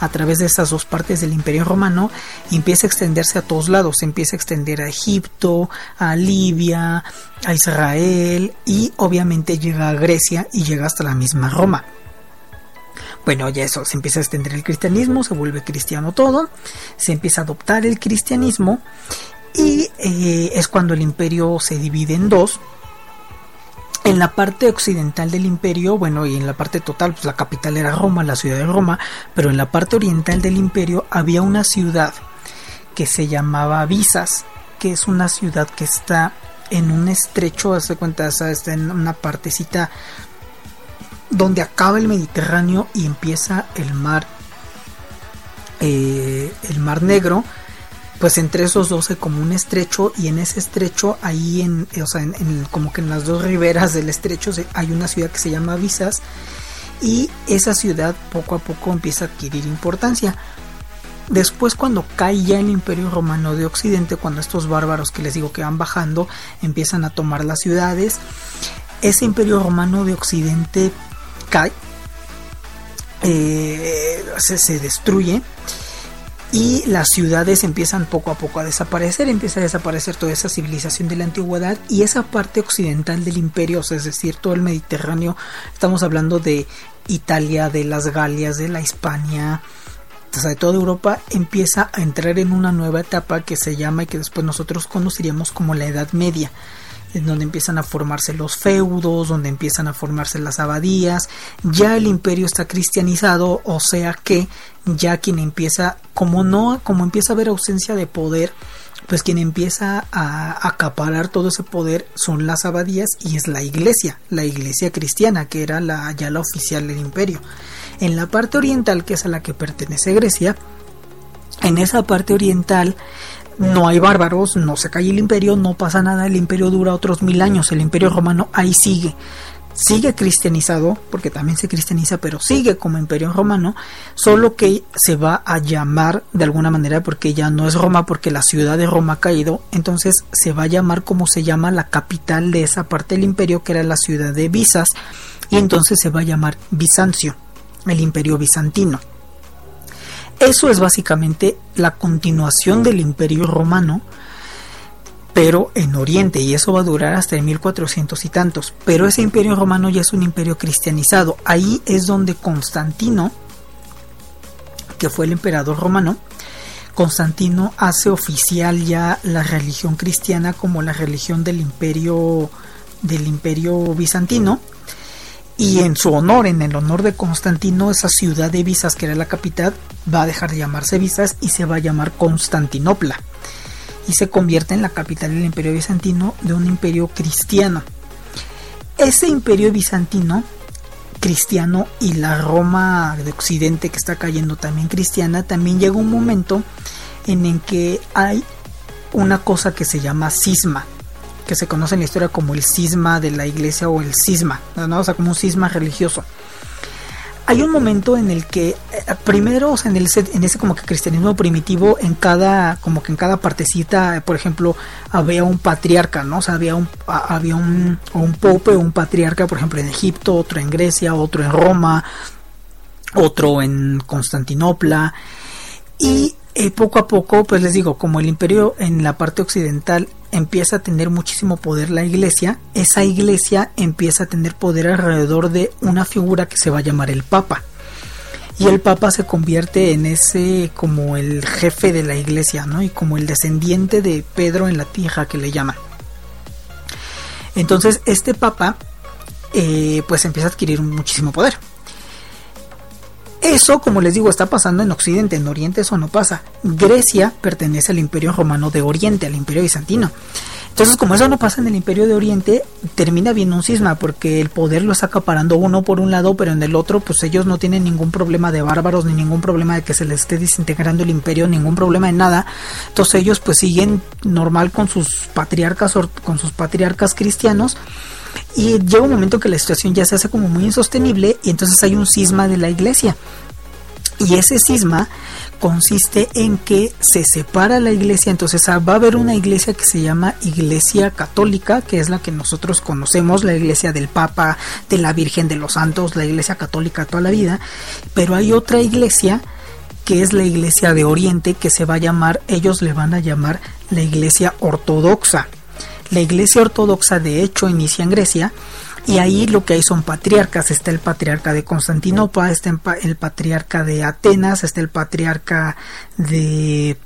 a través de esas dos partes del imperio romano, y empieza a extenderse a todos lados, se empieza a extender a Egipto, a Libia, a Israel y obviamente llega a Grecia y llega hasta la misma Roma. Bueno, ya eso, se empieza a extender el cristianismo, se vuelve cristiano todo, se empieza a adoptar el cristianismo y eh, es cuando el imperio se divide en dos. En la parte occidental del imperio, bueno, y en la parte total, pues la capital era Roma, la ciudad de Roma, pero en la parte oriental del imperio había una ciudad que se llamaba Visas, que es una ciudad que está en un estrecho, hace cuenta, está en una partecita donde acaba el Mediterráneo y empieza el mar, eh, el mar Negro pues entre esos dos hay como un estrecho y en ese estrecho ahí en, o sea, en, como que en las dos riberas del estrecho hay una ciudad que se llama Visas y esa ciudad poco a poco empieza a adquirir importancia. Después cuando cae ya el imperio romano de Occidente, cuando estos bárbaros que les digo que van bajando empiezan a tomar las ciudades, ese imperio romano de Occidente cae, eh, se, se destruye y las ciudades empiezan poco a poco a desaparecer, empieza a desaparecer toda esa civilización de la antigüedad y esa parte occidental del imperio, es decir, todo el Mediterráneo, estamos hablando de Italia, de las Galias, de la Hispania, o sea, de toda Europa empieza a entrar en una nueva etapa que se llama y que después nosotros conoceríamos como la Edad Media donde empiezan a formarse los feudos, donde empiezan a formarse las abadías, ya el imperio está cristianizado, o sea que ya quien empieza, como no, como empieza a haber ausencia de poder, pues quien empieza a acaparar todo ese poder son las abadías y es la iglesia, la iglesia cristiana, que era la, ya la oficial del imperio. En la parte oriental, que es a la que pertenece Grecia, en esa parte oriental no hay bárbaros, no se cae el imperio, no pasa nada, el imperio dura otros mil años, el imperio romano ahí sigue. Sigue cristianizado, porque también se cristianiza, pero sigue como imperio romano, solo que se va a llamar de alguna manera, porque ya no es Roma, porque la ciudad de Roma ha caído, entonces se va a llamar como se llama la capital de esa parte del imperio, que era la ciudad de Visas, y entonces se va a llamar Bizancio, el imperio bizantino. Eso es básicamente la continuación del imperio romano, pero en Oriente, y eso va a durar hasta el 1400 y tantos. Pero ese imperio romano ya es un imperio cristianizado. Ahí es donde Constantino, que fue el emperador romano, Constantino hace oficial ya la religión cristiana como la religión del imperio del imperio bizantino y en su honor, en el honor de Constantino, esa ciudad de Visas, que era la capital, va a dejar de llamarse Visas y se va a llamar Constantinopla. Y se convierte en la capital del imperio bizantino de un imperio cristiano. Ese imperio bizantino cristiano y la Roma de Occidente que está cayendo también cristiana, también llega un momento en el que hay una cosa que se llama cisma que se conoce en la historia como el cisma de la iglesia o el cisma, ¿no? o sea, como un cisma religioso. Hay un momento en el que, eh, primero, o sea, en, el, en ese como que cristianismo primitivo, en cada, como que en cada partecita, por ejemplo, había un patriarca, ¿no? O sea, había un, había un, un pope o un patriarca, por ejemplo, en Egipto, otro en Grecia, otro en Roma, otro en Constantinopla. Y poco a poco, pues les digo, como el imperio en la parte occidental empieza a tener muchísimo poder la iglesia, esa iglesia empieza a tener poder alrededor de una figura que se va a llamar el Papa. Y el Papa se convierte en ese como el jefe de la iglesia, ¿no? Y como el descendiente de Pedro en la tierra que le llaman. Entonces este Papa eh, pues empieza a adquirir muchísimo poder. Eso, como les digo, está pasando en Occidente, en Oriente eso no pasa. Grecia pertenece al Imperio Romano de Oriente, al Imperio Bizantino. Entonces, como eso no pasa en el Imperio de Oriente, termina viendo un cisma, porque el poder lo está acaparando uno por un lado, pero en el otro, pues ellos no tienen ningún problema de bárbaros, ni ningún problema de que se les esté desintegrando el imperio, ningún problema de nada. Entonces ellos pues siguen normal con sus patriarcas, con sus patriarcas cristianos. Y llega un momento que la situación ya se hace como muy insostenible y entonces hay un cisma de la iglesia. Y ese cisma consiste en que se separa la iglesia, entonces ah, va a haber una iglesia que se llama Iglesia Católica, que es la que nosotros conocemos, la iglesia del Papa, de la Virgen de los Santos, la iglesia católica toda la vida, pero hay otra iglesia que es la iglesia de Oriente, que se va a llamar, ellos le van a llamar la iglesia ortodoxa. La iglesia ortodoxa de hecho inicia en Grecia y ahí lo que hay son patriarcas. Está el patriarca de Constantinopla, está el patriarca de Atenas, está el patriarca de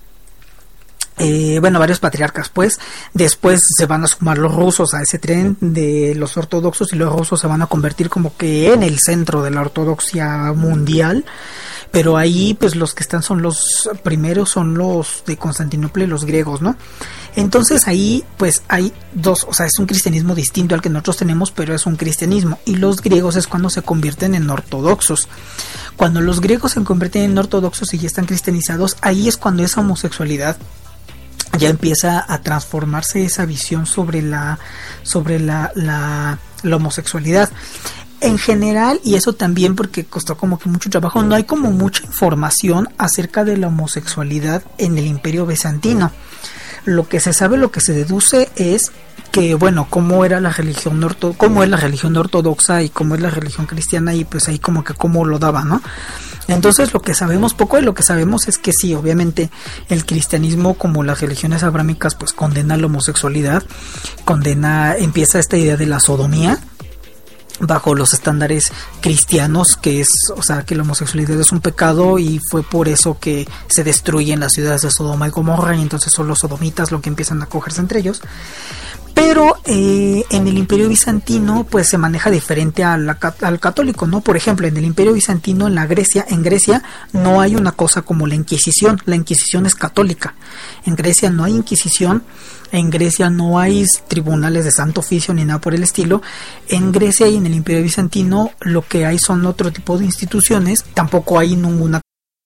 eh, bueno, varios patriarcas, pues. Después se van a sumar los rusos a ese tren de los ortodoxos y los rusos se van a convertir como que en el centro de la ortodoxia mundial. Pero ahí, pues los que están son los primeros, son los de Constantinopla y los griegos, ¿no? Entonces ahí, pues hay dos, o sea, es un cristianismo distinto al que nosotros tenemos, pero es un cristianismo. Y los griegos es cuando se convierten en ortodoxos. Cuando los griegos se convierten en ortodoxos y ya están cristianizados, ahí es cuando esa homosexualidad ya empieza a transformarse esa visión sobre la sobre la, la, homosexualidad en general, y eso también porque costó como que mucho trabajo, no hay como mucha información acerca de la homosexualidad en el imperio bizantino. Lo que se sabe, lo que se deduce es que bueno, cómo era la religión orto, cómo es la religión ortodoxa y cómo es la religión cristiana y pues ahí como que cómo lo daba, ¿no? Entonces lo que sabemos poco y lo que sabemos es que sí, obviamente el cristianismo como las religiones abrámicas pues condena la homosexualidad, condena, empieza esta idea de la sodomía, bajo los estándares cristianos, que es, o sea, que la homosexualidad es un pecado y fue por eso que se destruyen las ciudades de Sodoma y Gomorra y entonces son los sodomitas lo que empiezan a cogerse entre ellos. Pero eh, en el Imperio Bizantino, pues se maneja diferente al, católico, ¿no? Por ejemplo, en el Imperio Bizantino, en la Grecia, en Grecia no hay una cosa como la Inquisición. La Inquisición es católica. En Grecia no hay Inquisición. En Grecia no hay tribunales de santo oficio ni nada por el estilo. En Grecia y en el Imperio Bizantino lo que hay son otro tipo de instituciones. Tampoco hay ninguna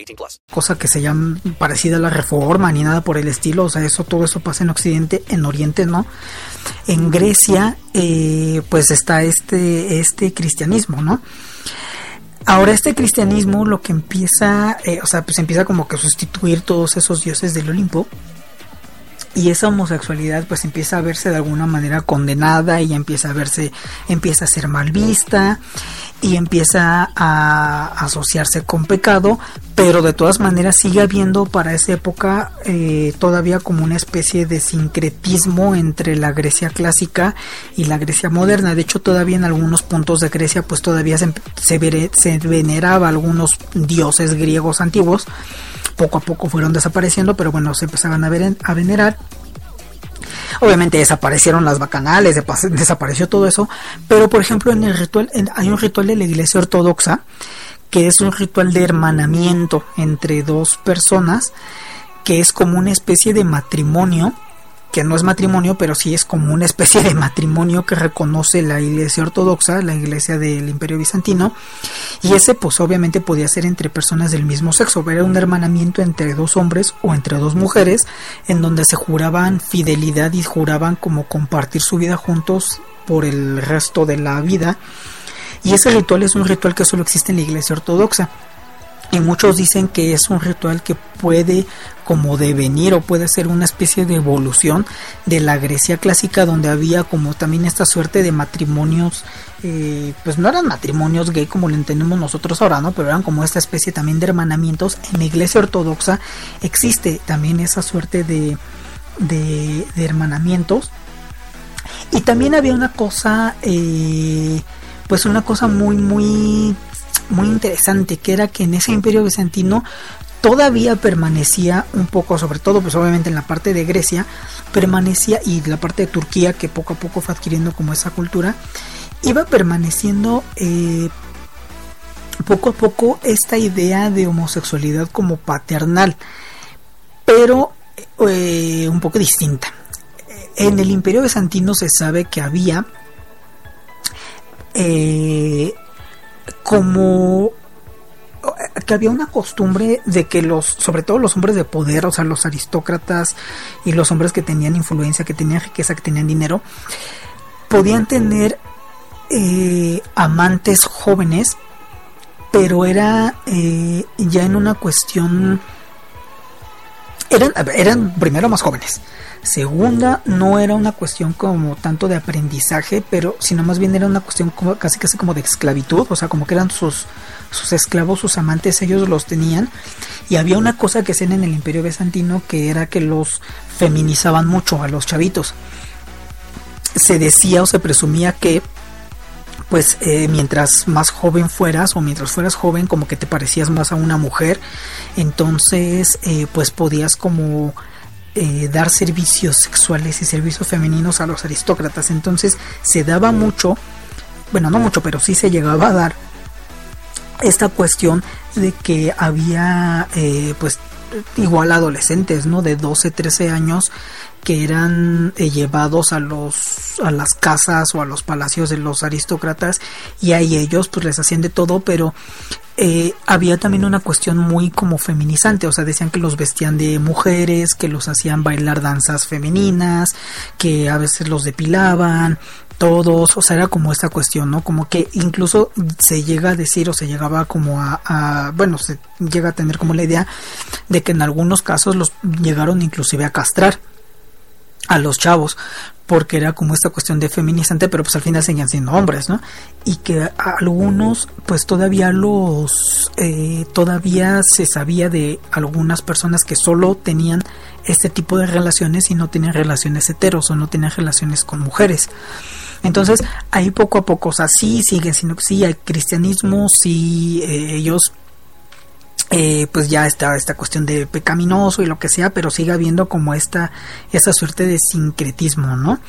plus. Cosa que se llama parecida a la reforma ni nada por el estilo. O sea, eso, todo eso pasa en Occidente, en Oriente no. En Grecia, eh, pues está este, este cristianismo, ¿no? Ahora este cristianismo lo que empieza, eh, o sea, pues empieza como que a sustituir todos esos dioses del Olimpo y esa homosexualidad pues empieza a verse de alguna manera condenada y empieza a verse, empieza a ser mal vista y empieza a asociarse con pecado, pero de todas maneras sigue habiendo para esa época eh, todavía como una especie de sincretismo entre la Grecia clásica y la Grecia moderna. De hecho, todavía en algunos puntos de Grecia pues todavía se, se, se veneraba algunos dioses griegos antiguos poco a poco fueron desapareciendo, pero bueno, se empezaban a, a venerar. Obviamente desaparecieron las bacanales, desapareció todo eso, pero por ejemplo en el ritual, hay un ritual de la iglesia ortodoxa que es un ritual de hermanamiento entre dos personas, que es como una especie de matrimonio que no es matrimonio, pero sí es como una especie de matrimonio que reconoce la Iglesia Ortodoxa, la Iglesia del Imperio Bizantino, y ese pues obviamente podía ser entre personas del mismo sexo, era un hermanamiento entre dos hombres o entre dos mujeres, en donde se juraban fidelidad y juraban como compartir su vida juntos por el resto de la vida, y ese ritual es un ritual que solo existe en la Iglesia Ortodoxa y muchos dicen que es un ritual que puede como devenir o puede ser una especie de evolución de la Grecia clásica donde había como también esta suerte de matrimonios eh, pues no eran matrimonios gay como lo entendemos nosotros ahora no pero eran como esta especie también de hermanamientos. En la iglesia ortodoxa existe también esa suerte de, de, hermanamientos. Y también había una cosa eh, pues una cosa muy muy muy interesante, que era que en ese imperio bizantino todavía permanecía un poco, sobre todo pues obviamente en la parte de Grecia, permanecía y la parte de Turquía que poco a poco fue adquiriendo como esa cultura, iba permaneciendo eh, poco a poco esta idea de homosexualidad como paternal, pero eh, un poco distinta. En el imperio bizantino se sabe que había eh, como que había una costumbre de que los, sobre todo los hombres de poder, o sea, los aristócratas y los hombres que tenían influencia, que tenían riqueza, que tenían dinero, podían tener eh, amantes jóvenes, pero era eh, ya en una cuestión, eran, eran primero más jóvenes, Segunda, no era una cuestión como tanto de aprendizaje, pero sino más bien era una cuestión como, casi casi como de esclavitud, o sea, como que eran sus, sus esclavos, sus amantes, ellos los tenían. Y había una cosa que hacían en el imperio bizantino que era que los feminizaban mucho a los chavitos. Se decía o se presumía que pues eh, mientras más joven fueras o mientras fueras joven como que te parecías más a una mujer entonces eh, pues podías como eh, dar servicios sexuales y servicios femeninos a los aristócratas. Entonces se daba mucho, bueno, no mucho, pero sí se llegaba a dar esta cuestión de que había, eh, pues, igual adolescentes, ¿no? De 12, 13 años que eran eh, llevados a los a las casas o a los palacios de los aristócratas y ahí ellos pues les hacían de todo pero eh, había también una cuestión muy como feminizante, o sea, decían que los vestían de mujeres, que los hacían bailar danzas femeninas, que a veces los depilaban, todos, o sea, era como esta cuestión, ¿no? Como que incluso se llega a decir o se llegaba como a, a, bueno, se llega a tener como la idea de que en algunos casos los llegaron inclusive a castrar a los chavos porque era como esta cuestión de feminizante, pero pues al final seguían siendo hombres, ¿no? Y que algunos, pues todavía los, eh, todavía se sabía de algunas personas que solo tenían este tipo de relaciones y no tenían relaciones heteros o no tenían relaciones con mujeres. Entonces, ahí poco a poco, o sea, sí siguen siendo, sí hay cristianismo, sí eh, ellos eh, pues ya está esta cuestión de pecaminoso y lo que sea, pero sigue habiendo como esta, esta suerte de sincretismo, ¿no?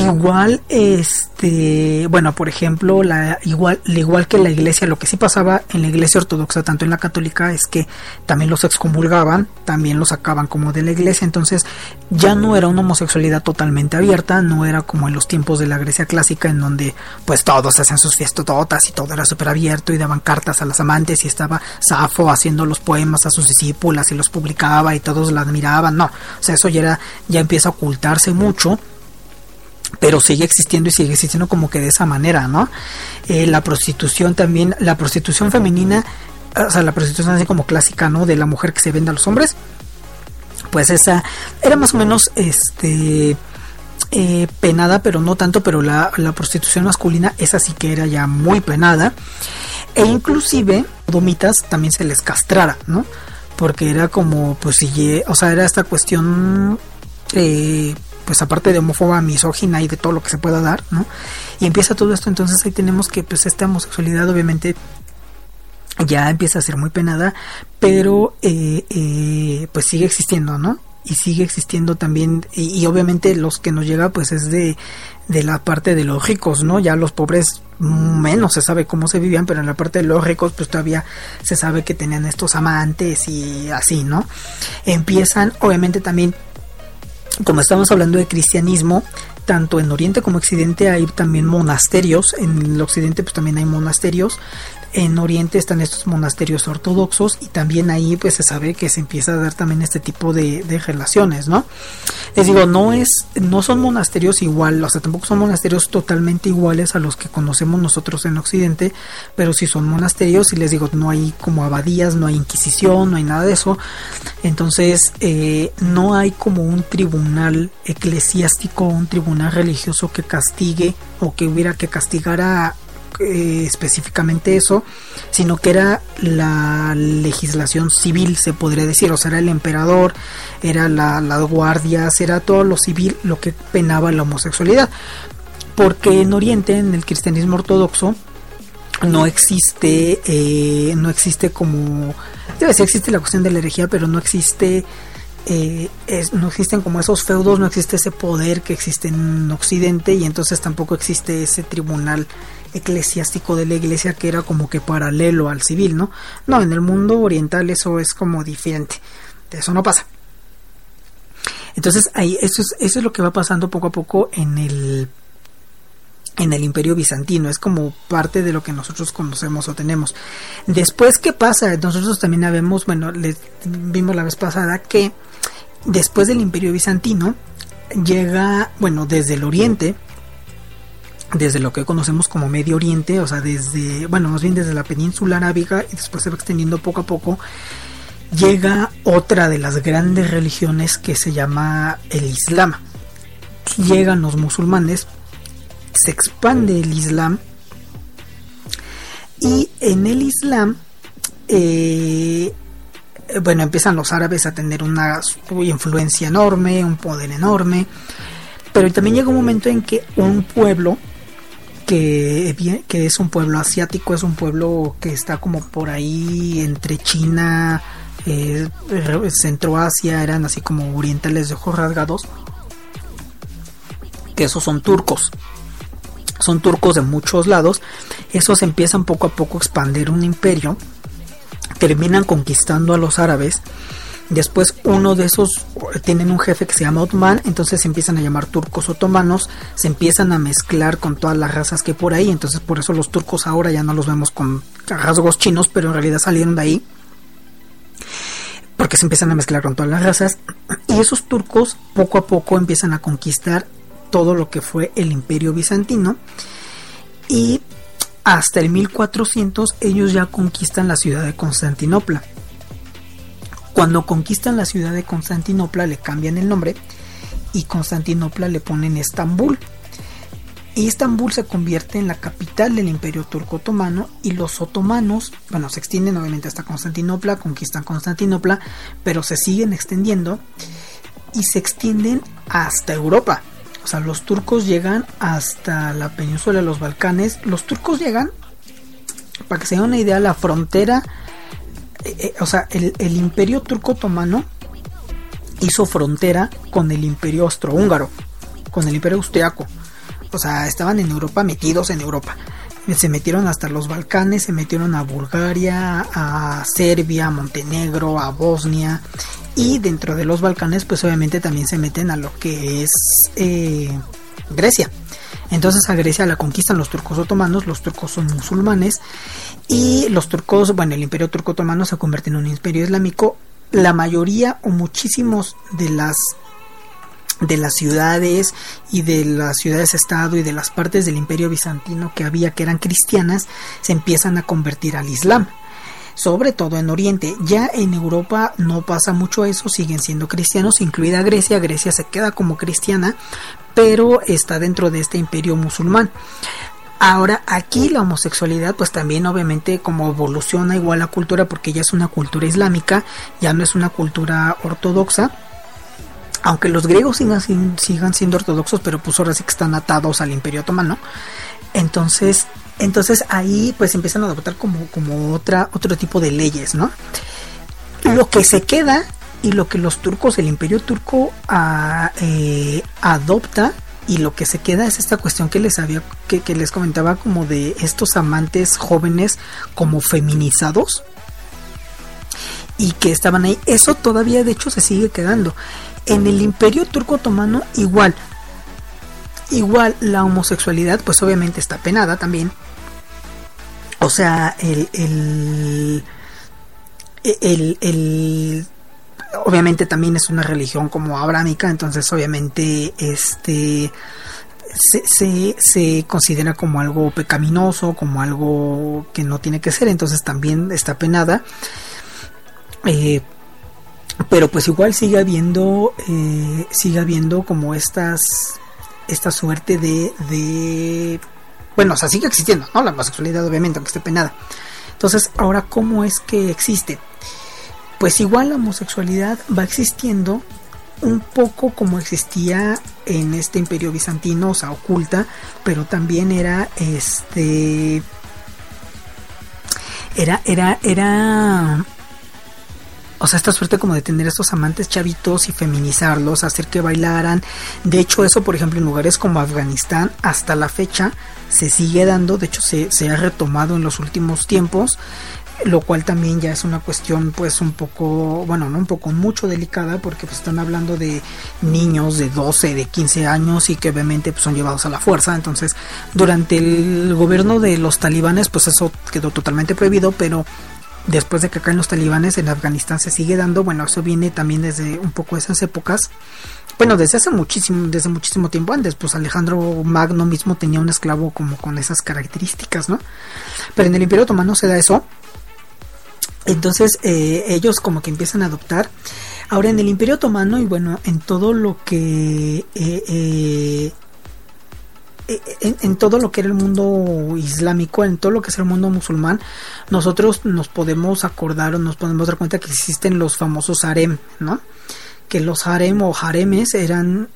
Igual, este, bueno, por ejemplo, la, igual, igual que la iglesia, lo que sí pasaba en la iglesia ortodoxa, tanto en la católica, es que también los excomulgaban, también los sacaban como de la iglesia, entonces ya no era una homosexualidad totalmente abierta, no era como en los tiempos de la Grecia clásica, en donde pues todos hacían sus fiestototas y todo era súper abierto y daban cartas a las amantes y estaba Safo haciendo los poemas a sus discípulas y los publicaba y todos la admiraban, no, o sea, eso ya era, ya empieza a ocultarse mucho pero sigue existiendo y sigue existiendo como que de esa manera, ¿no? Eh, la prostitución también, la prostitución femenina, o sea, la prostitución así como clásica, ¿no? De la mujer que se vende a los hombres, pues esa era más o menos, este, eh, penada, pero no tanto, pero la, la prostitución masculina, esa sí que era ya muy penada, e inclusive, domitas también se les castrara, ¿no? Porque era como, pues, si, o sea, era esta cuestión eh, pues aparte de homófoba, misógina y de todo lo que se pueda dar, ¿no? Y empieza todo esto, entonces ahí tenemos que pues esta homosexualidad obviamente ya empieza a ser muy penada, pero eh, eh, pues sigue existiendo, ¿no? Y sigue existiendo también, y, obviamente los que nos llega pues es de, de la parte de los ricos, ¿no? Ya los pobres menos se sabe cómo se vivían, pero en la parte de los ricos pues todavía se sabe que tenían estos amantes y así, ¿no? Empiezan obviamente también como estamos hablando de cristianismo, tanto en Oriente como Occidente hay también monasterios, en el Occidente pues también hay monasterios, en Oriente están estos monasterios ortodoxos y también ahí pues se sabe que se empieza a dar también este tipo de, relaciones, ¿no? Les digo, no es, no son monasterios igual, o sea, tampoco son monasterios totalmente iguales a los que conocemos nosotros en Occidente, pero sí son monasterios y les digo, no hay como abadías, no hay inquisición, no hay nada de eso, entonces eh, no hay como un tribunal eclesiástico, un tribunal religioso que castigue o que hubiera que castigar a eh, específicamente eso, sino que era la legislación civil, se podría decir, o sea, era el emperador, era la, las guardias, era todo lo civil lo que penaba la homosexualidad. Porque en Oriente, en el cristianismo ortodoxo, no existe, eh, no existe como, debe ser, existe la cuestión de la herejía, pero no existe eh, no existen como esos feudos, no existe ese poder que existe en Occidente y entonces tampoco existe ese tribunal eclesiástico de la iglesia que era como que paralelo al civil, ¿no? No, en el mundo oriental eso es como diferente. Eso no pasa. Entonces ahí eso es, eso es lo que va pasando poco a poco en el en el imperio bizantino, es como parte de lo que nosotros conocemos o tenemos. Después, ¿qué pasa? Nosotros también habemos, bueno, les vimos la vez pasada que después del imperio bizantino llega, bueno, desde el oriente, desde lo que conocemos como Medio Oriente, o sea, desde, bueno, más bien desde la península arábiga y después se va extendiendo poco a poco, llega otra de las grandes religiones que se llama el Islam. Llegan los musulmanes, se expande el Islam y en el Islam, eh, bueno, empiezan los árabes a tener una influencia enorme, un poder enorme, pero también llega un momento en que un pueblo que, que es un pueblo asiático, es un pueblo que está como por ahí entre China, eh, Centroasia, eran así como orientales de ojos rasgados, que esos son turcos. Son turcos de muchos lados. Esos empiezan poco a poco a expandir un imperio. Terminan conquistando a los árabes Después uno de esos tienen un jefe que se llama Otman, entonces se empiezan a llamar turcos otomanos, se empiezan a mezclar con todas las razas que por ahí, entonces por eso los turcos ahora ya no los vemos con rasgos chinos, pero en realidad salieron de ahí. Porque se empiezan a mezclar con todas las razas. Y esos turcos poco a poco empiezan a conquistar todo lo que fue el imperio bizantino. Y hasta el 1400 ellos ya conquistan la ciudad de Constantinopla cuando conquistan la ciudad de Constantinopla le cambian el nombre y Constantinopla le ponen Estambul. Y Estambul se convierte en la capital del imperio turco otomano y los otomanos, bueno, se extienden obviamente hasta Constantinopla, conquistan Constantinopla, pero se siguen extendiendo y se extienden hasta Europa. O sea, los turcos llegan hasta la península de los Balcanes. Los turcos llegan, para que se den una idea, la frontera eh, eh, o sea, el, imperio turco otomano hizo frontera con el imperio austrohúngaro, con el imperio austriaco. O sea, estaban en Europa metidos en Europa. Se metieron hasta los Balcanes, se metieron a Bulgaria, a Serbia, a Montenegro, a Bosnia. Y dentro de los Balcanes, pues obviamente también se meten a lo que es eh, Grecia. Entonces a Grecia la conquistan los turcos otomanos, los turcos son musulmanes y los turcos, bueno, el imperio turco otomano se convierte en un imperio islámico. La mayoría o muchísimos de las de las ciudades y de las ciudades estado y de las partes del imperio bizantino que había que eran cristianas se empiezan a convertir al islam sobre todo en Oriente. Ya en Europa no pasa mucho eso, siguen siendo cristianos, incluida Grecia. Grecia se queda como cristiana, pero está dentro de este imperio musulmán. Ahora aquí la homosexualidad pues también obviamente como evoluciona igual la cultura porque ya es una cultura islámica, ya no es una cultura ortodoxa. Aunque los griegos sigan, sigan siendo ortodoxos, pero pues ahora sí que están atados al imperio otomano. Entonces, entonces ahí pues empiezan a adoptar como, como otra, otro tipo de leyes, ¿no? Lo que se queda y lo que los turcos, el imperio turco ah, eh, adopta y lo que se queda es esta cuestión que les había que, que, les comentaba como de estos amantes jóvenes como feminizados y que estaban ahí. Eso todavía de hecho se sigue quedando. En el imperio turco otomano igual. Igual la homosexualidad pues obviamente está penada también. O sea, el, el, el, el obviamente también es una religión como abrámica, entonces obviamente este se, se, considera como algo pecaminoso, como algo que no tiene que ser, entonces también está penada. Eh, pero pues igual sigue habiendo, eh, sigue habiendo como estas, esta suerte de, de, bueno, o sea, sigue existiendo, ¿no? La homosexualidad obviamente, aunque esté penada. Entonces, ahora, ¿cómo es que existe? Pues igual la homosexualidad va existiendo un poco como existía en este imperio bizantino, o sea, oculta, pero también era este era era era o sea, esta suerte como de tener estos amantes chavitos y feminizarlos, hacer que bailaran. De hecho, eso, por ejemplo, en lugares como Afganistán, hasta la fecha se sigue dando. De hecho, se, se ha retomado en los últimos tiempos lo cual también ya es una cuestión pues un poco, bueno, no un poco mucho delicada porque pues están hablando de niños de 12, de 15 años y que obviamente pues, son llevados a la fuerza, entonces durante el gobierno de los talibanes pues eso quedó totalmente prohibido, pero después de que caen los talibanes en Afganistán se sigue dando, bueno, eso viene también desde un poco esas épocas. Bueno, desde hace muchísimo, desde muchísimo tiempo antes, pues Alejandro Magno mismo tenía un esclavo como con esas características, ¿no? Pero en el Imperio Otomano se da eso entonces eh, ellos como que empiezan a adoptar. Ahora en el Imperio Otomano y bueno, en todo lo que... Eh, eh, en, todo lo que era el mundo islámico, en todo lo que es el mundo musulmán, nosotros nos podemos acordar o nos podemos dar cuenta que existen los famosos harem, ¿no? Que los harem o haremes eran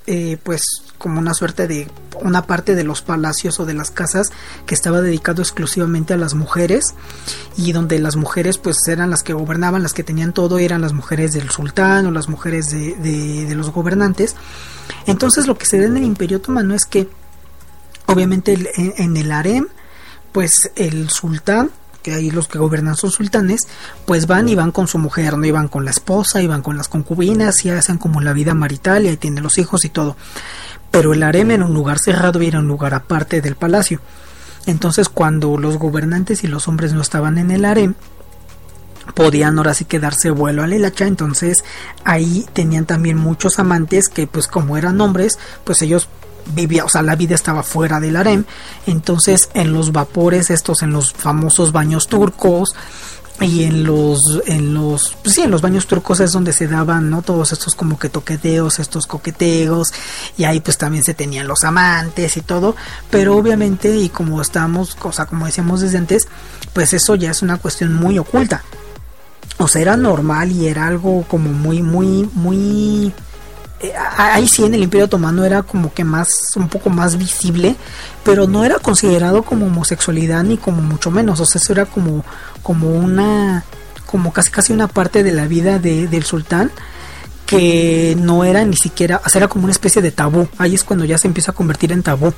pues como una suerte de una parte de los palacios o de las casas que estaba dedicado exclusivamente a las mujeres y donde las mujeres pues eran las que gobernaban, las que tenían todo eran las mujeres del sultán o las mujeres de, de, los gobernantes. Entonces lo que se da en el imperio otomano es que obviamente en, el harem pues el sultán que ahí los que gobiernan son sultanes, pues van y van con su mujer, no iban con la esposa, iban con las concubinas y hacen como la vida marital y ahí tienen los hijos y todo. Pero el harem era un lugar cerrado y era un lugar aparte del palacio. Entonces cuando los gobernantes y los hombres no estaban en el harem, podían ahora sí quedarse vuelo a la entonces ahí tenían también muchos amantes que pues como eran hombres, pues ellos vivían, o sea, la vida estaba fuera del harem, entonces en los vapores estos, en los famosos baños turcos, y en los en los pues sí en los baños turcos es donde se daban no todos estos como que toqueteos estos coqueteos y ahí pues también se tenían los amantes y todo. Pero obviamente y como estábamos o sea como decíamos desde antes pues eso ya es una cuestión muy oculta. O sea era normal y era algo como muy muy muy eh, ahí sí en el Imperio Otomano era como que más, un poco más visible, pero no era considerado como homosexualidad ni como mucho menos, o sea, eso era como, como una, como casi casi una parte de la vida de, del sultán que no era ni siquiera, o sea, era como una especie de tabú, ahí es cuando ya se empieza a convertir en tabú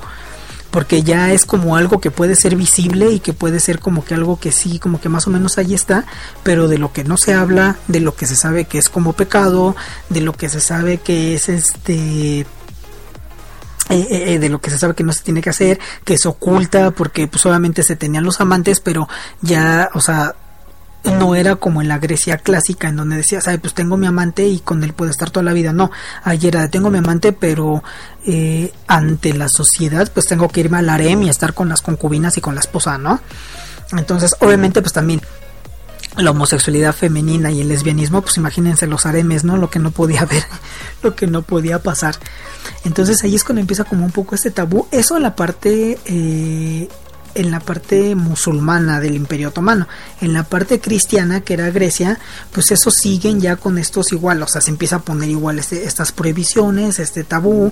porque ya es como algo que puede ser visible y que puede ser como que algo que sí, como que más o menos ahí está, pero de lo que no se habla, de lo que se sabe que es como pecado, de lo que se sabe que es este eh, eh, eh, de lo que se sabe que no se tiene que hacer, que se oculta porque pues obviamente se tenían los amantes, pero ya, o sea, no era como en la Grecia clásica en donde decías, ay, pues tengo mi amante y con él puedo estar toda la vida. No, ayer era, tengo mi amante, pero eh, ante la sociedad, pues tengo que irme al harem y estar con las concubinas y con la esposa, ¿no? Entonces, obviamente, pues también la homosexualidad femenina y el lesbianismo, pues imagínense los haremes, ¿no? Lo que no podía ver, lo que no podía pasar. Entonces ahí es cuando empieza como un poco este tabú. Eso en la parte eh, en la parte musulmana del Imperio Otomano. En la parte cristiana, que era Grecia, pues eso siguen ya con estos igual, o sea, se empieza a poner igual este, estas prohibiciones, este tabú.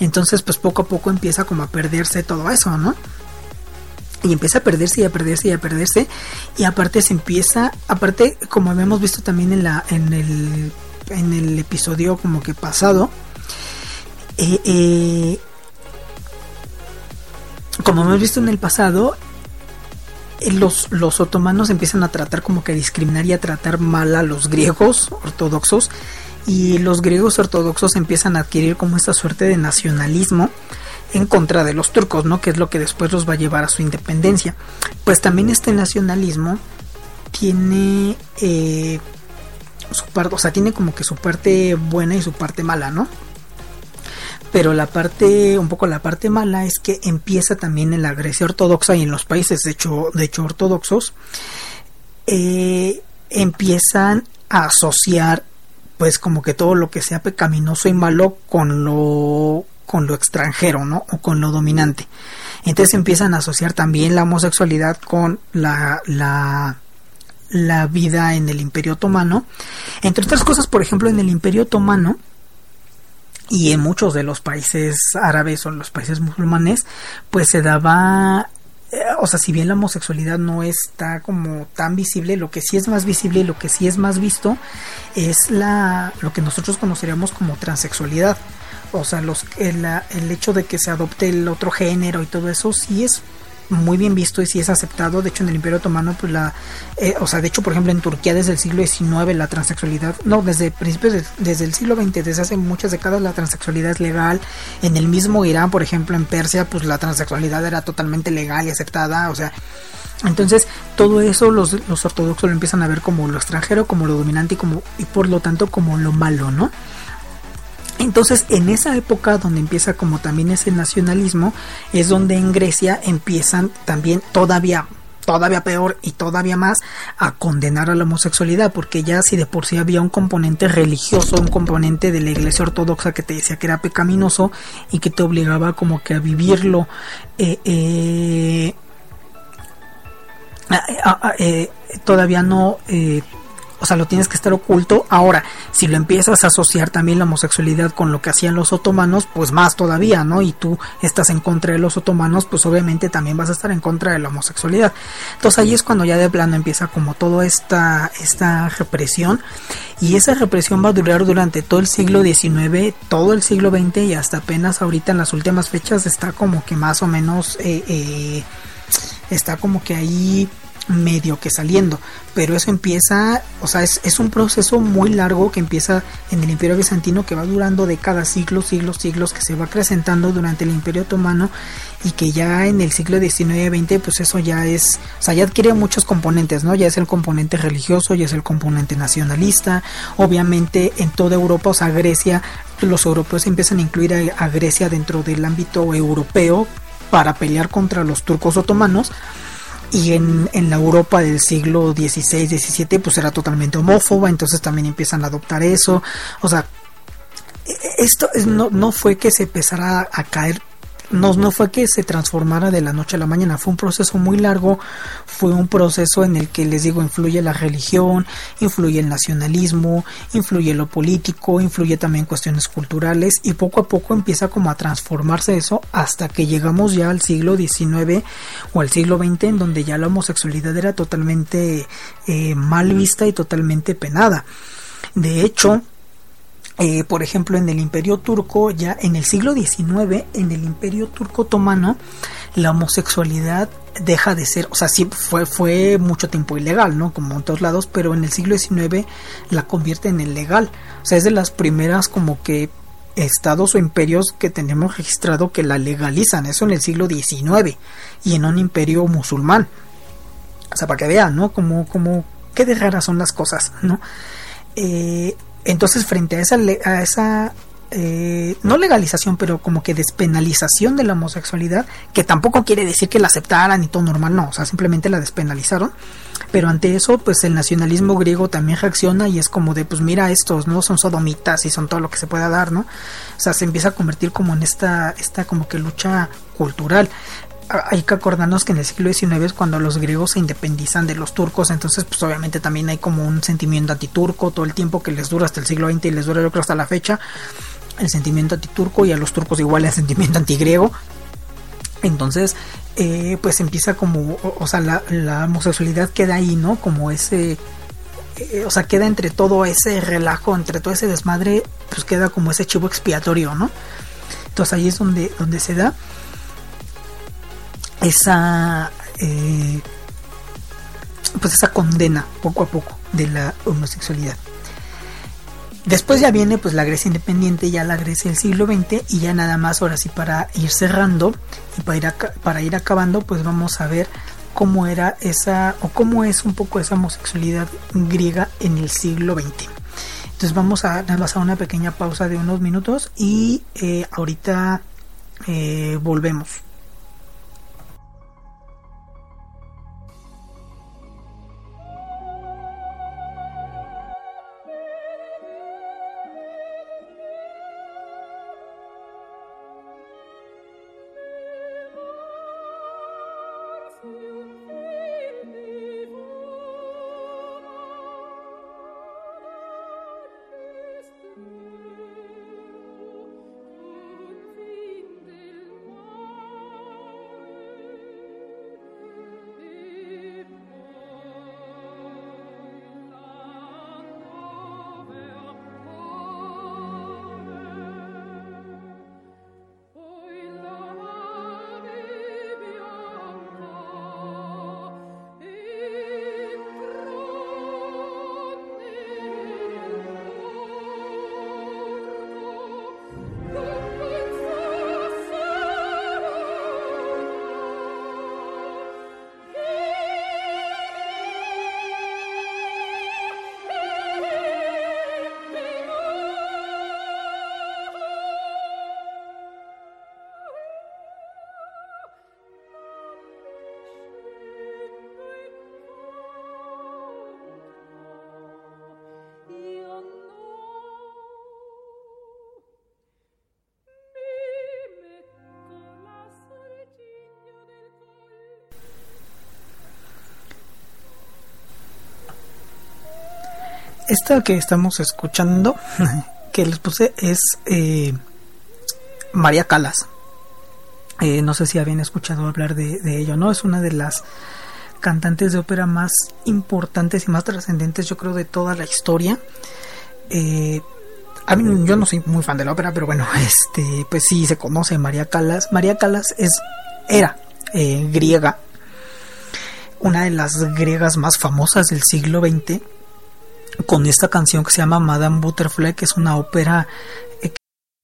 Entonces, pues poco a poco empieza como a perderse todo eso, ¿no? Y empieza a perderse y a perderse y a perderse. Y aparte se empieza, aparte, como habíamos visto también en la, en el, en el episodio como que pasado, eh, eh como hemos visto en el pasado, eh, los, los otomanos empiezan a tratar como que a discriminar y a tratar mal a los griegos ortodoxos y los griegos ortodoxos empiezan a adquirir como esta suerte de nacionalismo en contra de los turcos, ¿no? Que es lo que después los va a llevar a su independencia. Pues también este nacionalismo tiene eh, su parte, o sea, tiene como que su parte buena y su parte mala, ¿no? Pero la parte, un poco la parte mala es que empieza también en la Grecia ortodoxa y en los países de hecho, de hecho ortodoxos, eh, empiezan a asociar pues como que todo lo que sea pecaminoso y malo con lo con lo extranjero, ¿no? O con lo dominante. Entonces empiezan a asociar también la homosexualidad con la, la, la vida en el Imperio Otomano. Entre otras cosas, por ejemplo, en el Imperio Otomano y en muchos de los países árabes o los países musulmanes, pues se daba eh, o sea, si bien la homosexualidad no está como tan visible, lo que sí es más visible y lo que sí es más visto es la lo que nosotros conoceríamos como transexualidad. O sea, los, el, el hecho de que se adopte el otro género y todo eso sí es muy bien visto y sí es aceptado. De hecho, en el Imperio Otomano, pues la. Eh, o sea, de hecho, por ejemplo, en Turquía desde el siglo XIX la transexualidad. No, desde principios. desde el siglo XX, desde hace muchas décadas, la transexualidad es legal. En el mismo Irán, por ejemplo, en Persia, pues la transexualidad era totalmente legal y aceptada. O sea. Entonces, todo eso los, los ortodoxos lo empiezan a ver como lo extranjero, como lo dominante y, como, y por lo tanto como lo malo, ¿no? Entonces, en esa época donde empieza como también ese nacionalismo, es donde en Grecia empiezan también todavía todavía peor y todavía más a condenar a la homosexualidad, porque ya si de por sí había un componente religioso, un componente de la iglesia ortodoxa que te decía que era pecaminoso y que te obligaba como que a vivirlo eh, eh, eh, todavía no o sea, lo tienes que estar oculto. Ahora, si lo empiezas a asociar también la homosexualidad con lo que hacían los otomanos, pues más todavía, ¿no? Y tú estás en contra de los otomanos, pues obviamente también vas a estar en contra de la homosexualidad. Entonces ahí es cuando ya de plano empieza como toda esta, esta represión. Y esa represión va a durar durante todo el siglo XIX, todo el siglo XX y hasta apenas ahorita en las últimas fechas está como que más o menos... Eh, eh, está como que ahí medio que saliendo, pero eso empieza, o sea, es, es, un proceso muy largo que empieza en el Imperio Bizantino que va durando décadas, siglos, siglos, siglos, que se va acrecentando durante el Imperio Otomano y que ya en el siglo XIX y XX, pues eso ya es, o sea, ya adquiere muchos componentes, ¿no? Ya es el componente religioso, ya es el componente nacionalista, obviamente en toda Europa, o sea, Grecia, los europeos empiezan a incluir a, a Grecia dentro del ámbito europeo para pelear contra los turcos otomanos y en, en, la Europa del siglo XVI, XVII, pues era totalmente homófoba, entonces también empiezan a adoptar eso. O sea, esto no, no fue que se empezara a caer no, no fue que se transformara de la noche a la mañana, fue un proceso muy largo, fue un proceso en el que les digo, influye la religión, influye el nacionalismo, influye lo político, influye también cuestiones culturales y poco a poco empieza como a transformarse eso hasta que llegamos ya al siglo XIX o al siglo XX en donde ya la homosexualidad era totalmente eh, mal vista y totalmente penada. De hecho, eh, por ejemplo, en el Imperio Turco, ya en el siglo XIX, en el Imperio Turco Otomano, la homosexualidad deja de ser, o sea, sí fue, fue mucho tiempo ilegal, ¿no? Como en todos lados, pero en el siglo XIX la convierte en el legal. O sea, es de las primeras como que estados o imperios que tenemos registrado que la legalizan, eso en el siglo XIX y en un imperio musulmán. O sea, para que vean, ¿no? Como, como, qué de raras son las cosas, ¿no? Eh, entonces, frente a esa, a esa eh, no legalización, pero como que despenalización de la homosexualidad, que tampoco quiere decir que la aceptaran y todo normal, no, o sea, simplemente la despenalizaron. Pero ante eso, pues el nacionalismo griego también reacciona y es como de, pues mira, estos no son sodomitas y son todo lo que se pueda dar, ¿no? O sea, se empieza a convertir como en esta, esta como que lucha cultural hay que acordarnos que en el siglo XIX es cuando los griegos se independizan de los turcos, entonces pues obviamente también hay como un sentimiento antiturco todo el tiempo que les dura hasta el siglo XX y les dura yo creo hasta la fecha, el sentimiento antiturco y a los turcos igual el sentimiento antigriego. Entonces, eh, pues empieza como, o, sea, la, homosexualidad queda ahí, ¿no? Como ese, eh, o sea, queda entre todo ese relajo, entre todo ese desmadre, pues queda como ese chivo expiatorio, ¿no? Entonces ahí es donde, donde se da esa eh, pues esa condena poco a poco de la homosexualidad. Después ya viene pues la Grecia independiente, ya la Grecia del siglo XX y ya nada más ahora sí para ir cerrando y para ir, para ir acabando pues vamos a ver cómo era esa o cómo es un poco esa homosexualidad griega en el siglo XX. Entonces vamos a dar una pequeña pausa de unos minutos y eh, ahorita eh, volvemos. Esta que estamos escuchando, que les puse, es eh, María Calas. Eh, no sé si habían escuchado hablar de, ello, ¿no? Es una de las cantantes de ópera más importantes y más trascendentes, yo creo, de toda la historia. Eh, a mí, yo no soy muy fan de la ópera, pero bueno, este, pues sí se conoce María Calas. María Calas es, era griega, una de las griegas más famosas del siglo XX con esta canción que se llama Madame Butterfly, que es una ópera.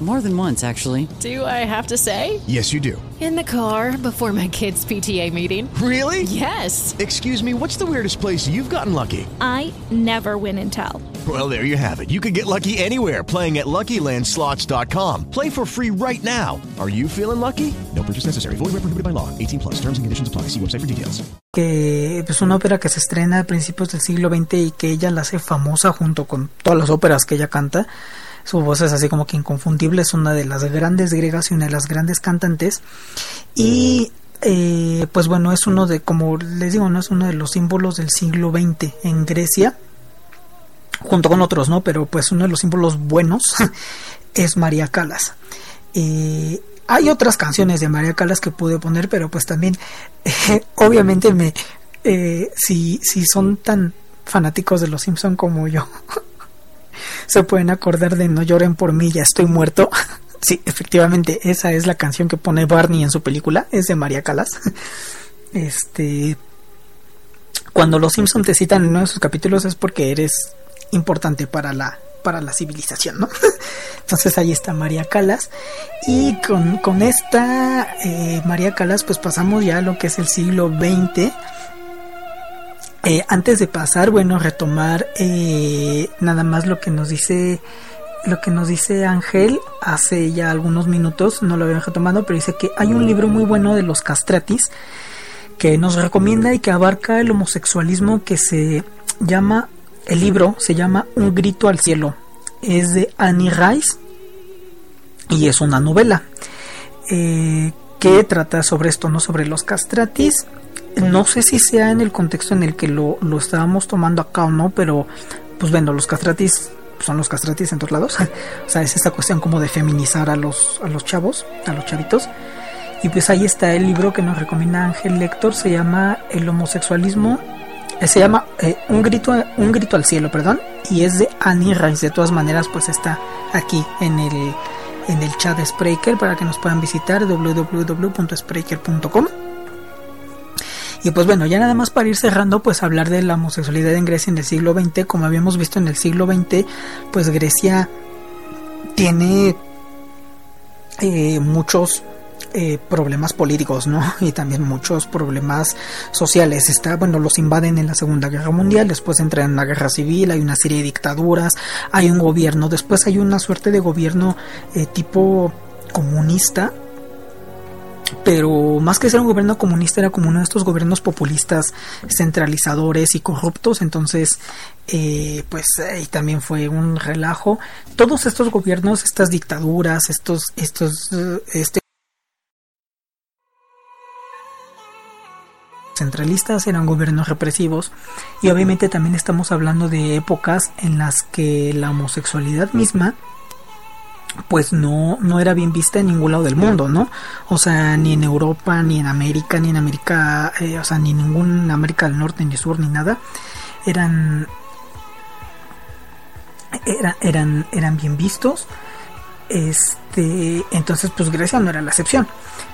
More than once, actually. Do I have to say? Yes, you do. In the car before my kids' PTA meeting. Really? Yes. Excuse me, what's the weirdest place you've gotten lucky? I never win and tell. Well, there you have it. You can get lucky anywhere playing at LuckyLandSlots.com. Play for free right now. Are you feeling lucky? No purchase necessary. Void where prohibited by law. 18 plus. Terms and conditions apply. See website for details. Que es una ópera que se estrena a principios del siglo XX y que ella la hace famosa junto con todas las óperas que ella canta. Su voz es así como que inconfundible, es una de las grandes griegas y una de las grandes cantantes. Y eh, pues bueno, es uno de, como les digo, no es uno de los símbolos del siglo XX en Grecia, junto con otros, ¿no? Pero pues uno de los símbolos buenos es María Calas. Hay otras canciones de María Calas que pude poner, pero pues también, obviamente, me, eh, si, si son tan fanáticos de los Simpson como yo, se pueden acordar de No lloren por mí, ya estoy muerto. sí, efectivamente, esa es la canción que pone Barney en su película, es de María Calas. este cuando los Simpson te citan en uno de sus capítulos es porque eres importante para la para la civilización, ¿no? Entonces ahí está María Calas y con, con esta eh, María Calas pues pasamos ya a lo que es el siglo XX. Eh, antes de pasar, bueno, retomar eh, nada más lo que nos dice lo que nos dice Ángel hace ya algunos minutos, no lo habían retomado, pero dice que hay un libro muy bueno de los castratis que nos recomienda y que abarca el homosexualismo que se llama el libro se llama Un grito al cielo. Es de Annie Rice y es una novela eh, que trata sobre esto, no sobre los castratis. No sé si sea en el contexto en el que lo, lo estábamos tomando acá o no, pero pues bueno, los castratis son los castratis en todos lados. o sea, es esta cuestión como de feminizar a los, a los chavos, a los chavitos. Y pues ahí está el libro que nos recomienda Ángel Lector, se llama El homosexualismo eh, se llama eh, un grito un grito al cielo perdón y es de Annie Rice de todas maneras pues está aquí en el en el chat de Spreaker para que nos puedan visitar www.spreaker.com y pues bueno, ya nada más para ir cerrando, pues hablar de la homosexualidad en Grecia en el siglo XX, como habíamos visto en el siglo XX, pues Grecia tiene eh, muchos eh, problemas políticos, ¿no? Y también muchos problemas sociales. Está, bueno, los invaden en la Segunda Guerra Mundial, después entran en la guerra civil, hay una serie de dictaduras, hay un gobierno, después hay una suerte de gobierno eh, tipo comunista pero más que ser un gobierno comunista era como uno de estos gobiernos populistas centralizadores y corruptos. Entonces eh, pues también fue un relajo. Todos estos gobiernos estas dictaduras estos estos este centralistas, eran gobiernos represivos. Y obviamente también estamos hablando de épocas en las que la homosexualidad misma pues no, no era bien vista en ningún lado del mundo, ¿no? O sea, ni en Europa, ni en América, ni en América, eh, o sea, ni ningún América del Norte, ni Sur, ni nada, eran, eran, eran bien vistos. Este, entonces, pues Grecia no era la excepción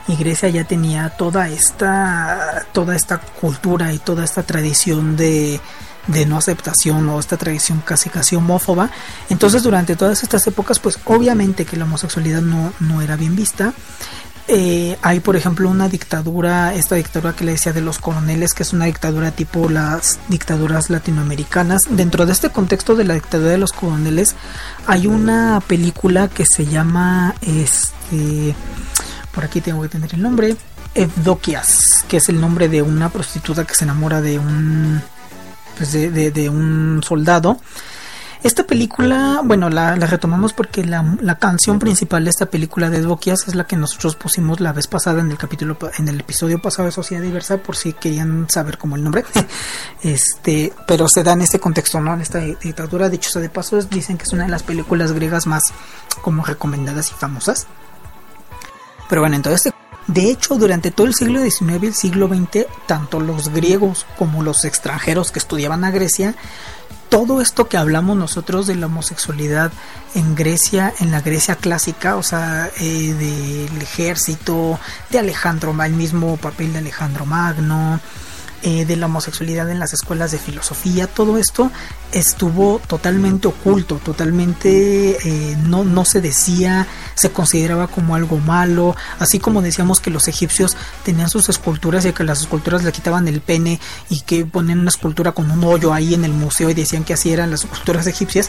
y Grecia ya tenía toda esta toda esta cultura y toda esta tradición de, de no aceptación o esta tradición casi casi homófoba. Entonces durante todas estas épocas pues obviamente que la homosexualidad no, no era bien vista. Eh, hay por ejemplo una dictadura esta dictadura que le decía de los coroneles que es una dictadura tipo las dictaduras latinoamericanas. Dentro de este contexto de la dictadura de los coroneles hay una película que se llama este por aquí tengo que tener el nombre, Evdokias, que es el nombre de una prostituta que se enamora de un, pues de, un soldado. Esta película, bueno, la, retomamos porque la, canción principal de esta película de Evdokias es la que nosotros pusimos la vez pasada en el capítulo, en el episodio pasado de Sociedad Diversa, por si querían saber cómo el nombre. este, pero se da en este contexto, ¿no? En esta dictadura, dicho sea de paso, dicen que es una de las películas griegas más como recomendadas y famosas. Pero bueno, entonces, de hecho, durante todo el siglo XIX y el siglo XX, tanto los griegos como los extranjeros que estudiaban a Grecia, todo esto que hablamos nosotros de la homosexualidad en Grecia, en la Grecia clásica, o sea, eh, del ejército, de Alejandro, el mismo papel de Alejandro Magno, eh, de la homosexualidad en las escuelas de filosofía, todo esto estuvo totalmente oculto, totalmente eh, no, no se decía, se consideraba como algo malo, así como decíamos que los egipcios tenían sus esculturas y que las esculturas le quitaban el pene y que ponían una escultura con un hoyo ahí en el museo y decían que así eran las esculturas egipcias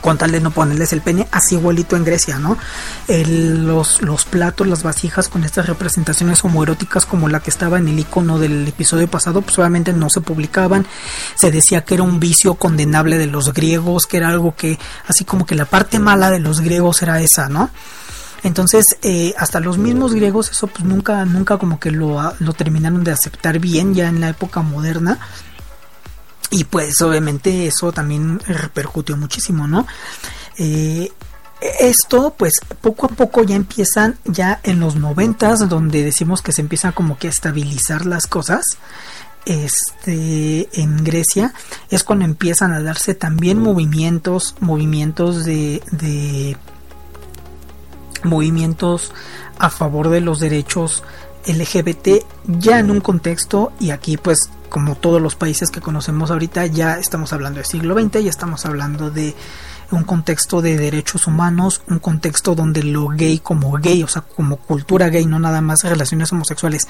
con tal de no ponerles el pene, así igualito en Grecia, ¿no? los, los platos, las vasijas con estas representaciones homoeróticas como la que estaba en el icono del episodio pasado, pues obviamente no se publicaban, se decía que era un vicio condenable de los griegos, que era algo que, así como que la parte mala de los griegos era esa, ¿no? Entonces, eh, hasta los mismos griegos eso pues nunca, nunca como que lo, lo terminaron de aceptar bien ya en la época moderna y pues obviamente eso también repercutió muchísimo, ¿no? Eh, esto pues poco a poco ya empiezan ya en los noventas donde decimos que se empiezan como que a estabilizar las cosas este en Grecia es cuando empiezan a darse también movimientos movimientos de, de movimientos a favor de los derechos LGBT ya en un contexto y aquí pues como todos los países que conocemos ahorita, ya estamos hablando del siglo XX, ya estamos hablando de un contexto de derechos humanos, un contexto donde lo gay como gay, o sea, como cultura gay, no nada más relaciones homosexuales,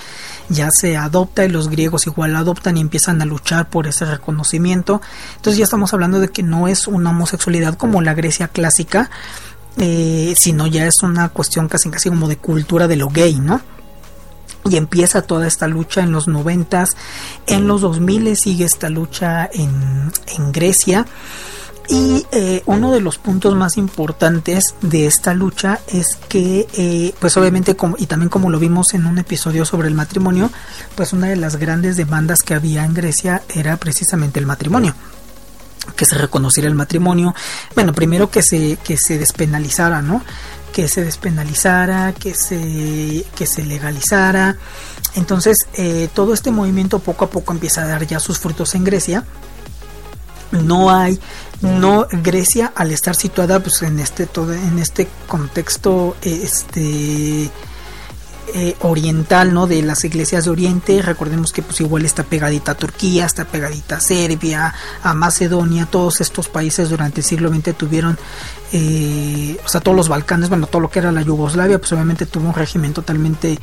ya se adopta y los griegos igual adoptan y empiezan a luchar por ese reconocimiento. Entonces ya estamos hablando de que no es una homosexualidad como la Grecia clásica, eh, sino ya es una cuestión casi casi como de cultura de lo gay, ¿no? Y empieza toda esta lucha en los noventas, en los 2000 sigue esta lucha en, en Grecia. Y eh, uno de los puntos más importantes de esta lucha es que, eh, pues obviamente, como, y también como lo vimos en un episodio sobre el matrimonio, pues una de las grandes demandas que había en Grecia era precisamente el matrimonio que se reconociera el matrimonio, bueno, primero que se, que se despenalizara, ¿no? Que se despenalizara, que se, que se legalizara. Entonces, eh, todo este movimiento poco a poco empieza a dar ya sus frutos en Grecia. No hay, no Grecia al estar situada pues en este todo, en este contexto, este eh, oriental, ¿no? De las iglesias de Oriente. Recordemos que pues igual está pegadita a Turquía, está pegadita a Serbia, a Macedonia. Todos estos países durante el siglo XX tuvieron, eh, o sea, todos los Balcanes, bueno, todo lo que era la Yugoslavia, pues obviamente tuvo un régimen totalmente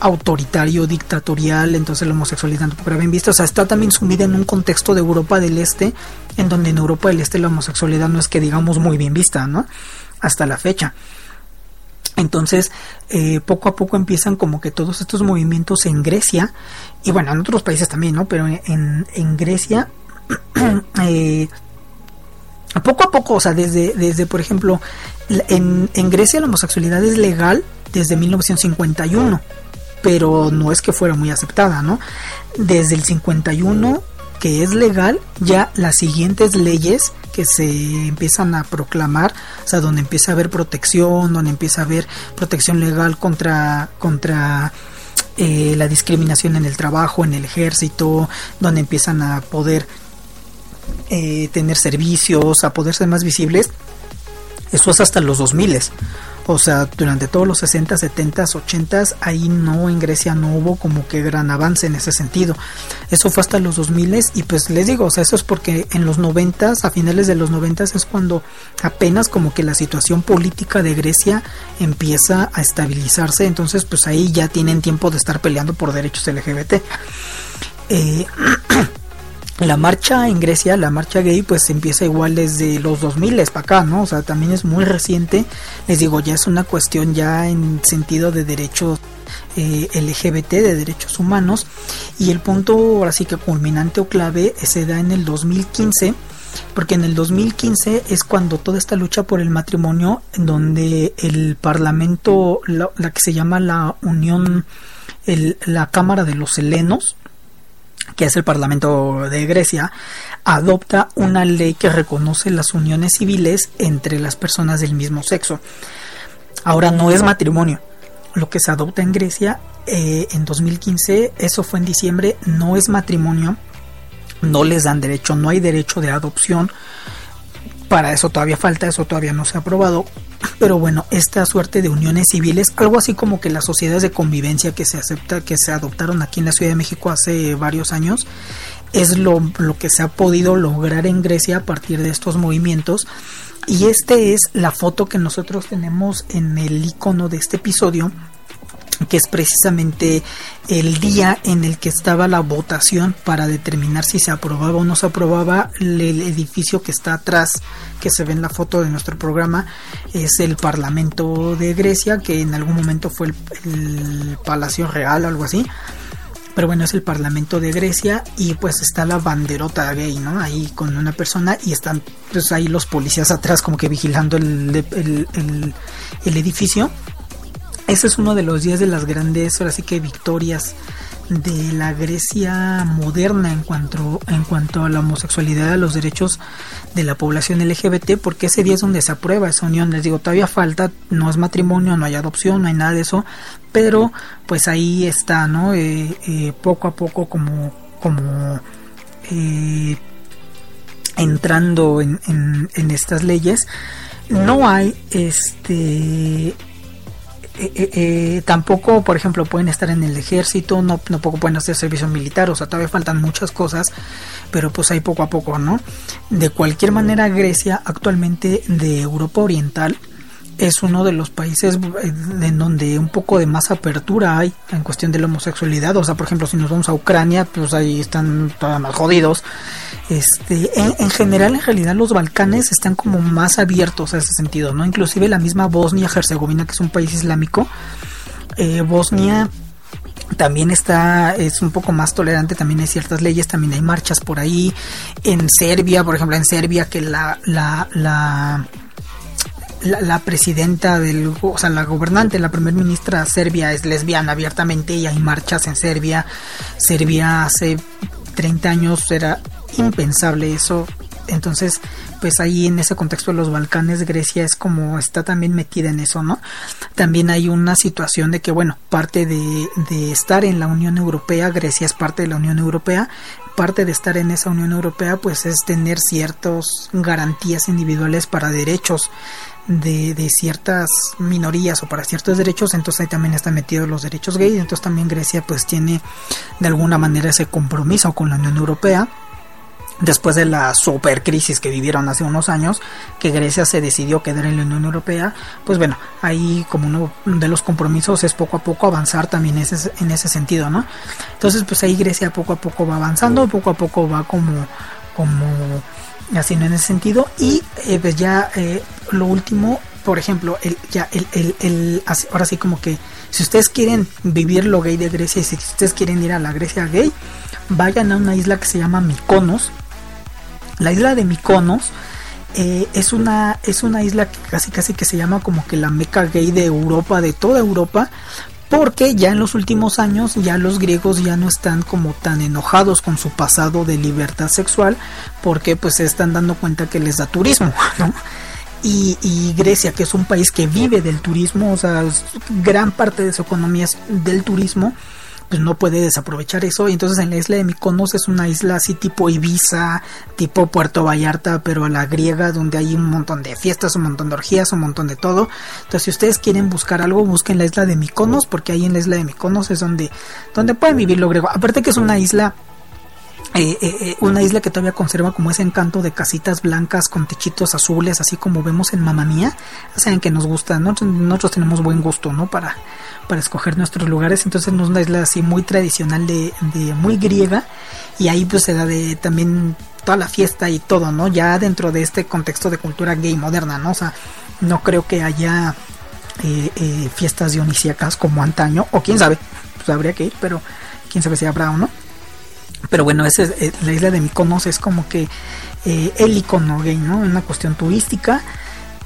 autoritario, dictatorial, entonces la homosexualidad no era bien vista, o sea, está también sumida en un contexto de Europa del Este, en donde en Europa del Este la homosexualidad no es que digamos muy bien vista, ¿no? Hasta la fecha. Entonces, eh, poco a poco empiezan como que todos estos movimientos en Grecia, y bueno, en otros países también, ¿no? Pero en, en Grecia, eh, poco a poco, o sea, desde, desde por ejemplo, en, en Grecia la homosexualidad es legal desde 1951, pero no es que fuera muy aceptada, ¿no? Desde el 51 que es legal, ya las siguientes leyes que se empiezan a proclamar, o sea, donde empieza a haber protección, donde empieza a haber protección legal contra, contra eh, la discriminación en el trabajo, en el ejército, donde empiezan a poder eh, tener servicios, a poder ser más visibles, eso es hasta los 2000. O sea, durante todos los 60, 70, 80, ahí no, en Grecia no hubo como que gran avance en ese sentido. Eso fue hasta los 2000 y pues les digo, o sea, eso es porque en los 90, a finales de los 90 es cuando apenas como que la situación política de Grecia empieza a estabilizarse, entonces pues ahí ya tienen tiempo de estar peleando por derechos LGBT. Eh, la marcha en Grecia, la marcha gay, pues empieza igual desde los 2000 para acá, ¿no? O sea, también es muy reciente. Les digo, ya es una cuestión ya en sentido de derechos eh, LGBT, de derechos humanos. Y el punto, ahora sí que culminante o clave, se da en el 2015. Porque en el 2015 es cuando toda esta lucha por el matrimonio, en donde el Parlamento, la, que se llama la Unión, el, la Cámara de los Helenos, que es el Parlamento de Grecia, adopta una ley que reconoce las uniones civiles entre las personas del mismo sexo. Ahora no es matrimonio. Lo que se adopta en Grecia eh, en 2015, eso fue en diciembre, no es matrimonio, no les dan derecho, no hay derecho de adopción. Para eso todavía falta, eso todavía no se ha aprobado. Pero bueno, esta suerte de uniones civiles, algo así como que las sociedades de convivencia que se acepta, que se adoptaron aquí en la Ciudad de México hace varios años, es lo, lo que se ha podido lograr en Grecia a partir de estos movimientos. Y este es la foto que nosotros tenemos en el icono de este episodio que es precisamente el día en el que estaba la votación para determinar si se aprobaba o no se aprobaba el edificio que está atrás, que se ve en la foto de nuestro programa, es el Parlamento de Grecia, que en algún momento fue el, Palacio Real o algo así pero bueno, es el Parlamento de Grecia y pues está la banderota gay, ¿no? Ahí con una persona y están pues ahí los policías atrás como que vigilando el, el edificio ese es uno de los días de las grandes, ahora sí que victorias de la Grecia moderna en cuanto, en cuanto a la homosexualidad, a los derechos de la población LGBT, porque ese día es donde se aprueba esa unión. Les digo, todavía falta, no es matrimonio, no hay adopción, no hay nada de eso, pero pues ahí está, ¿no? Eh, eh, poco a poco como, como eh, entrando en, en, en estas leyes. No hay este eh, eh, tampoco, por ejemplo, pueden estar en el ejército, no, tampoco pueden hacer servicio militar, o sea, todavía faltan muchas cosas, pero pues ahí poco a poco, ¿no? De cualquier manera, Grecia actualmente de Europa Oriental es uno de los países en donde un poco de más apertura hay en cuestión de la homosexualidad. O sea, por ejemplo, si nos vamos a Ucrania, pues ahí están todavía más jodidos. Este, en, general, en realidad, los Balcanes están como más abiertos a ese sentido, ¿no? Inclusive la misma Bosnia-Herzegovina, que es un país islámico, eh, Bosnia también está es un poco más tolerante también hay ciertas leyes también hay marchas por ahí en Serbia por ejemplo en Serbia que la la, la la, presidenta del, o sea, la gobernante, la primer ministra serbia es lesbiana abiertamente y hay marchas en Serbia. Serbia hace 30 años era impensable eso. Entonces, pues ahí en ese contexto de los Balcanes, Grecia es como está también metida en eso, ¿no? También hay una situación de que, bueno, parte de, de estar en la Unión Europea, Grecia es parte de la Unión Europea, parte de estar en esa Unión Europea, pues es tener ciertas garantías individuales para derechos de, ciertas minorías o para ciertos derechos, entonces ahí también están metidos los derechos gays, entonces también Grecia pues tiene de alguna manera ese compromiso con la Unión Europea después de la super crisis que vivieron hace unos años, que Grecia se decidió quedar en la Unión Europea, pues bueno, ahí como uno de los compromisos es poco a poco avanzar también ese, en ese sentido, ¿no? Entonces pues ahí Grecia poco a poco va avanzando, poco a poco va como, como haciendo en ese sentido. Y eh, pues ya eh, lo último por ejemplo el, ya el, el, ahora sí como que si ustedes quieren vivir lo gay de Grecia y si ustedes quieren ir a la Grecia gay vayan a una isla que se llama Mykonos. La isla de Mykonos eh, es una es una isla que casi casi que se llama como que la meca gay de Europa de toda Europa porque ya en los últimos años ya los griegos ya no están como tan enojados con su pasado de libertad sexual porque pues se están dando cuenta que les da turismo, ¿no? Y, y, Grecia, que es un país que vive del turismo, o sea, gran parte de su economía es del turismo, pues no puede desaprovechar eso. Y entonces en la isla de Mykonos es una isla así tipo Ibiza, tipo Puerto Vallarta, pero a la griega, donde hay un montón de fiestas, un montón de orgías, un montón de todo. Entonces si ustedes quieren buscar algo, busquen la isla de Mykonos, porque ahí en la isla de Mykonos es donde, donde pueden vivir lo griego. Aparte que es una isla eh, eh, eh, una isla que todavía conserva como ese encanto de casitas blancas con techitos azules, así como vemos en Mamma Mía. Saben que nos gusta, nosotros, tenemos buen gusto, ¿no? Para, para escoger nuestros lugares. Entonces, es una isla así muy tradicional, de, muy griega. Y ahí pues se da de también toda la fiesta y todo, ¿no? Ya dentro de este contexto de cultura gay moderna, ¿no? O sea, no creo que haya fiestas dionisíacas como antaño, o quién sabe, pues habría que ir, pero quién sabe si habrá o no. Pero bueno, esa es, eh, la isla de Mykonos es como que eh, el icono gay, ¿no? Una cuestión turística.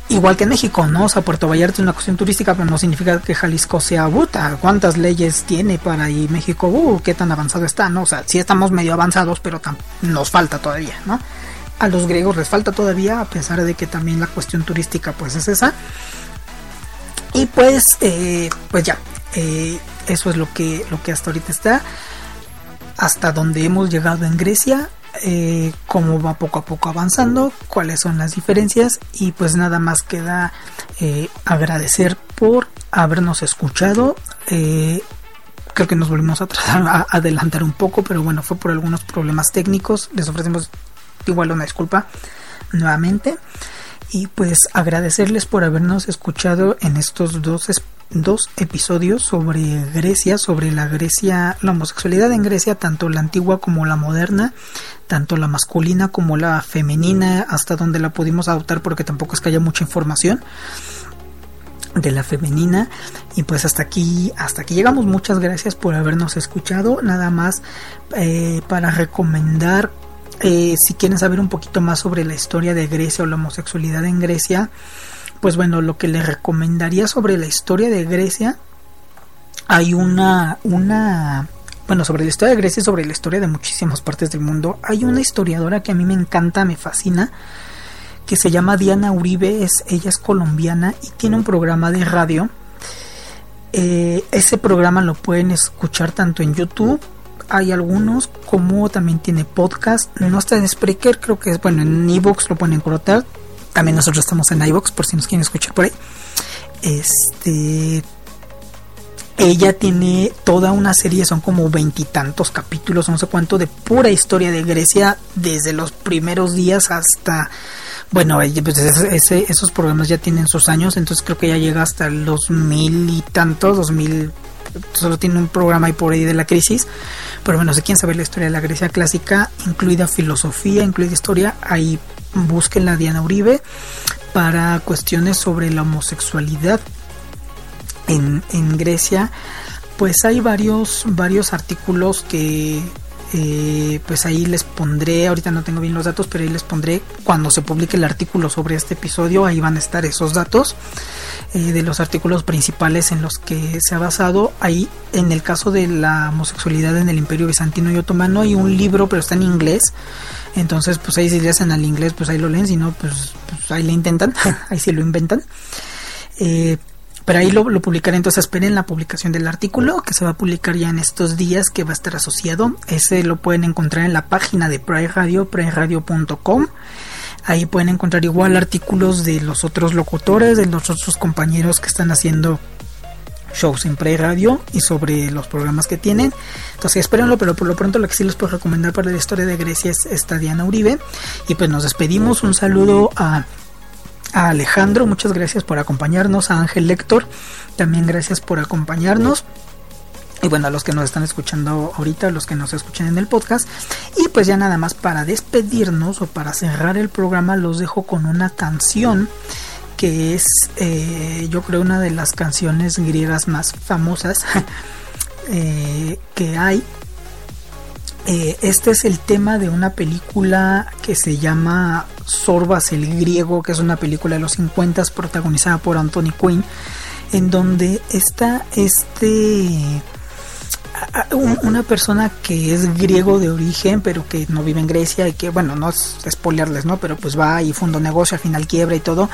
Igual que México, ¿no? O sea, Puerto Vallarta es una cuestión turística, pero no significa que Jalisco sea buta. ¿Cuántas leyes tiene para ir México? Uh, qué tan avanzado está, ¿no? O sea, sí estamos medio avanzados, pero nos falta todavía, ¿no? A los griegos les falta todavía, a pesar de que también la cuestión turística, pues es esa. Y pues, eh, pues ya, eso es lo que, lo que hasta ahorita está hasta dónde hemos llegado en Grecia, eh, cómo va poco a poco avanzando, cuáles son las diferencias y pues nada más queda eh, agradecer por habernos escuchado. Eh, creo que nos volvimos a, a adelantar un poco, pero bueno, fue por algunos problemas técnicos. Les ofrecemos igual una disculpa nuevamente. Y pues agradecerles por habernos escuchado en estos dos dos episodios sobre Grecia, sobre la Grecia, la homosexualidad en Grecia, tanto la antigua como la moderna, tanto la masculina como la femenina, hasta donde la pudimos adoptar porque tampoco es que haya mucha información de la femenina. Y pues hasta aquí hasta aquí llegamos. Muchas gracias por habernos escuchado. Nada más eh, para recomendar eh, si quieren saber un poquito más sobre la historia de Grecia o la homosexualidad en Grecia pues bueno, lo que les recomendaría sobre la historia de Grecia, hay una, una, bueno, sobre la historia de Grecia y sobre la historia de muchísimas partes del mundo, hay una historiadora que a mí me encanta, me fascina, que se llama Diana Uribe, es, ella es colombiana y tiene un programa de radio. Eh, ese programa lo pueden escuchar tanto en YouTube, hay algunos, como también tiene podcast, no está en Spreaker, creo que es, bueno, en Evox lo pueden encontrar, también nosotros estamos en iBox por si nos quieren escuchar por ahí. Este ella tiene toda una serie, son como veintitantos capítulos, no sé cuánto, de pura historia de Grecia, desde los primeros días hasta bueno, pues esos programas ya tienen sus años, entonces creo que ya llega hasta los mil y tantos, dos mil, solo tiene un programa ahí por ahí de la crisis, pero bueno, si quieren saber la historia de la Grecia clásica, incluida filosofía, incluida historia, ahí busquen la Diana Uribe para cuestiones sobre la homosexualidad en, en Grecia, pues hay varios, varios artículos que eh, pues ahí les pondré, ahorita no tengo bien los datos, pero ahí les pondré cuando se publique el artículo sobre este episodio, ahí van a estar esos datos eh, de los artículos principales en los que se ha basado. Ahí, en el caso de la homosexualidad en el Imperio Bizantino y Otomano, hay un libro, pero está en inglés. Entonces, pues ahí si le hacen al inglés, pues ahí lo leen, si no, pues, pues ahí le intentan, ahí sí lo inventan. Eh, pero ahí lo, publicaré, entonces esperen la publicación del artículo que se va a publicar ya en estos días que va a estar asociado. Ese lo pueden encontrar en la página de Pride Radio. Ahí pueden encontrar igual artículos de los otros locutores, de los otros compañeros que están haciendo shows en Pride Radio y sobre los programas que tienen. Entonces espérenlo, pero por lo pronto lo que sí les puedo recomendar para la historia de Grecia es esta Diana Uribe. Y pues nos despedimos. Un saludo a a Alejandro, muchas gracias por acompañarnos, a Ángel Lector, también gracias por acompañarnos. Y bueno, a los que nos están escuchando ahorita, a los que nos escuchan en el podcast. Y pues ya nada más para despedirnos o para cerrar el programa, los dejo con una canción que es eh, yo creo una de las canciones griegas más famosas eh, que hay. Eh, este es el tema de una película que se llama Sorbas el griego, que es una película de los 50 protagonizada por Anthony Quinn, en donde está este una persona que es griego de origen, pero que no vive en Grecia y que, bueno, no es spoilerles, ¿no? Pero pues va y funda un negocio, al final quiebra y todo.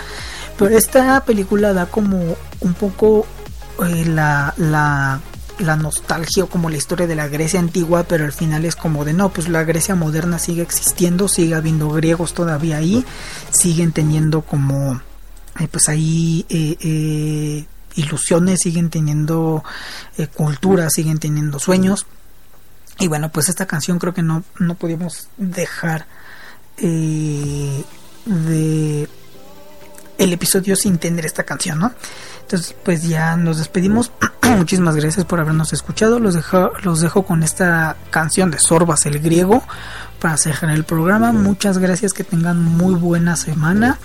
Pero esta película da como un poco eh, la, la la nostalgia o como la historia de la Grecia antigua, pero al final es como de no, pues la Grecia moderna sigue existiendo, sigue habiendo griegos todavía ahí, siguen teniendo como, eh, pues ahí eh, eh, ilusiones, siguen teniendo cultura, siguen teniendo sueños. Y bueno, pues esta canción creo que no, no podíamos dejar de el episodio sin tener esta canción, ¿no? Entonces, pues ya nos despedimos. Muchísimas gracias por habernos escuchado. Los dejo, los dejo con esta canción de Sorbas el griego para cerrar el programa. Muchas gracias, que tengan muy buena semana.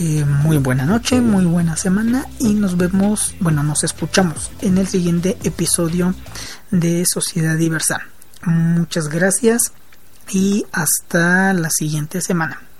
Eh, muy buena noche, muy buena semana y nos vemos, bueno, nos escuchamos en el siguiente episodio de Sociedad Diversa. Muchas gracias y hasta la siguiente semana.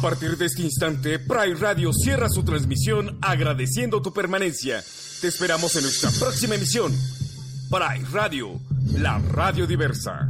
A partir de este instante, Pride Radio cierra su transmisión agradeciendo tu permanencia. Te esperamos en nuestra próxima emisión. Pride Radio, la radio diversa.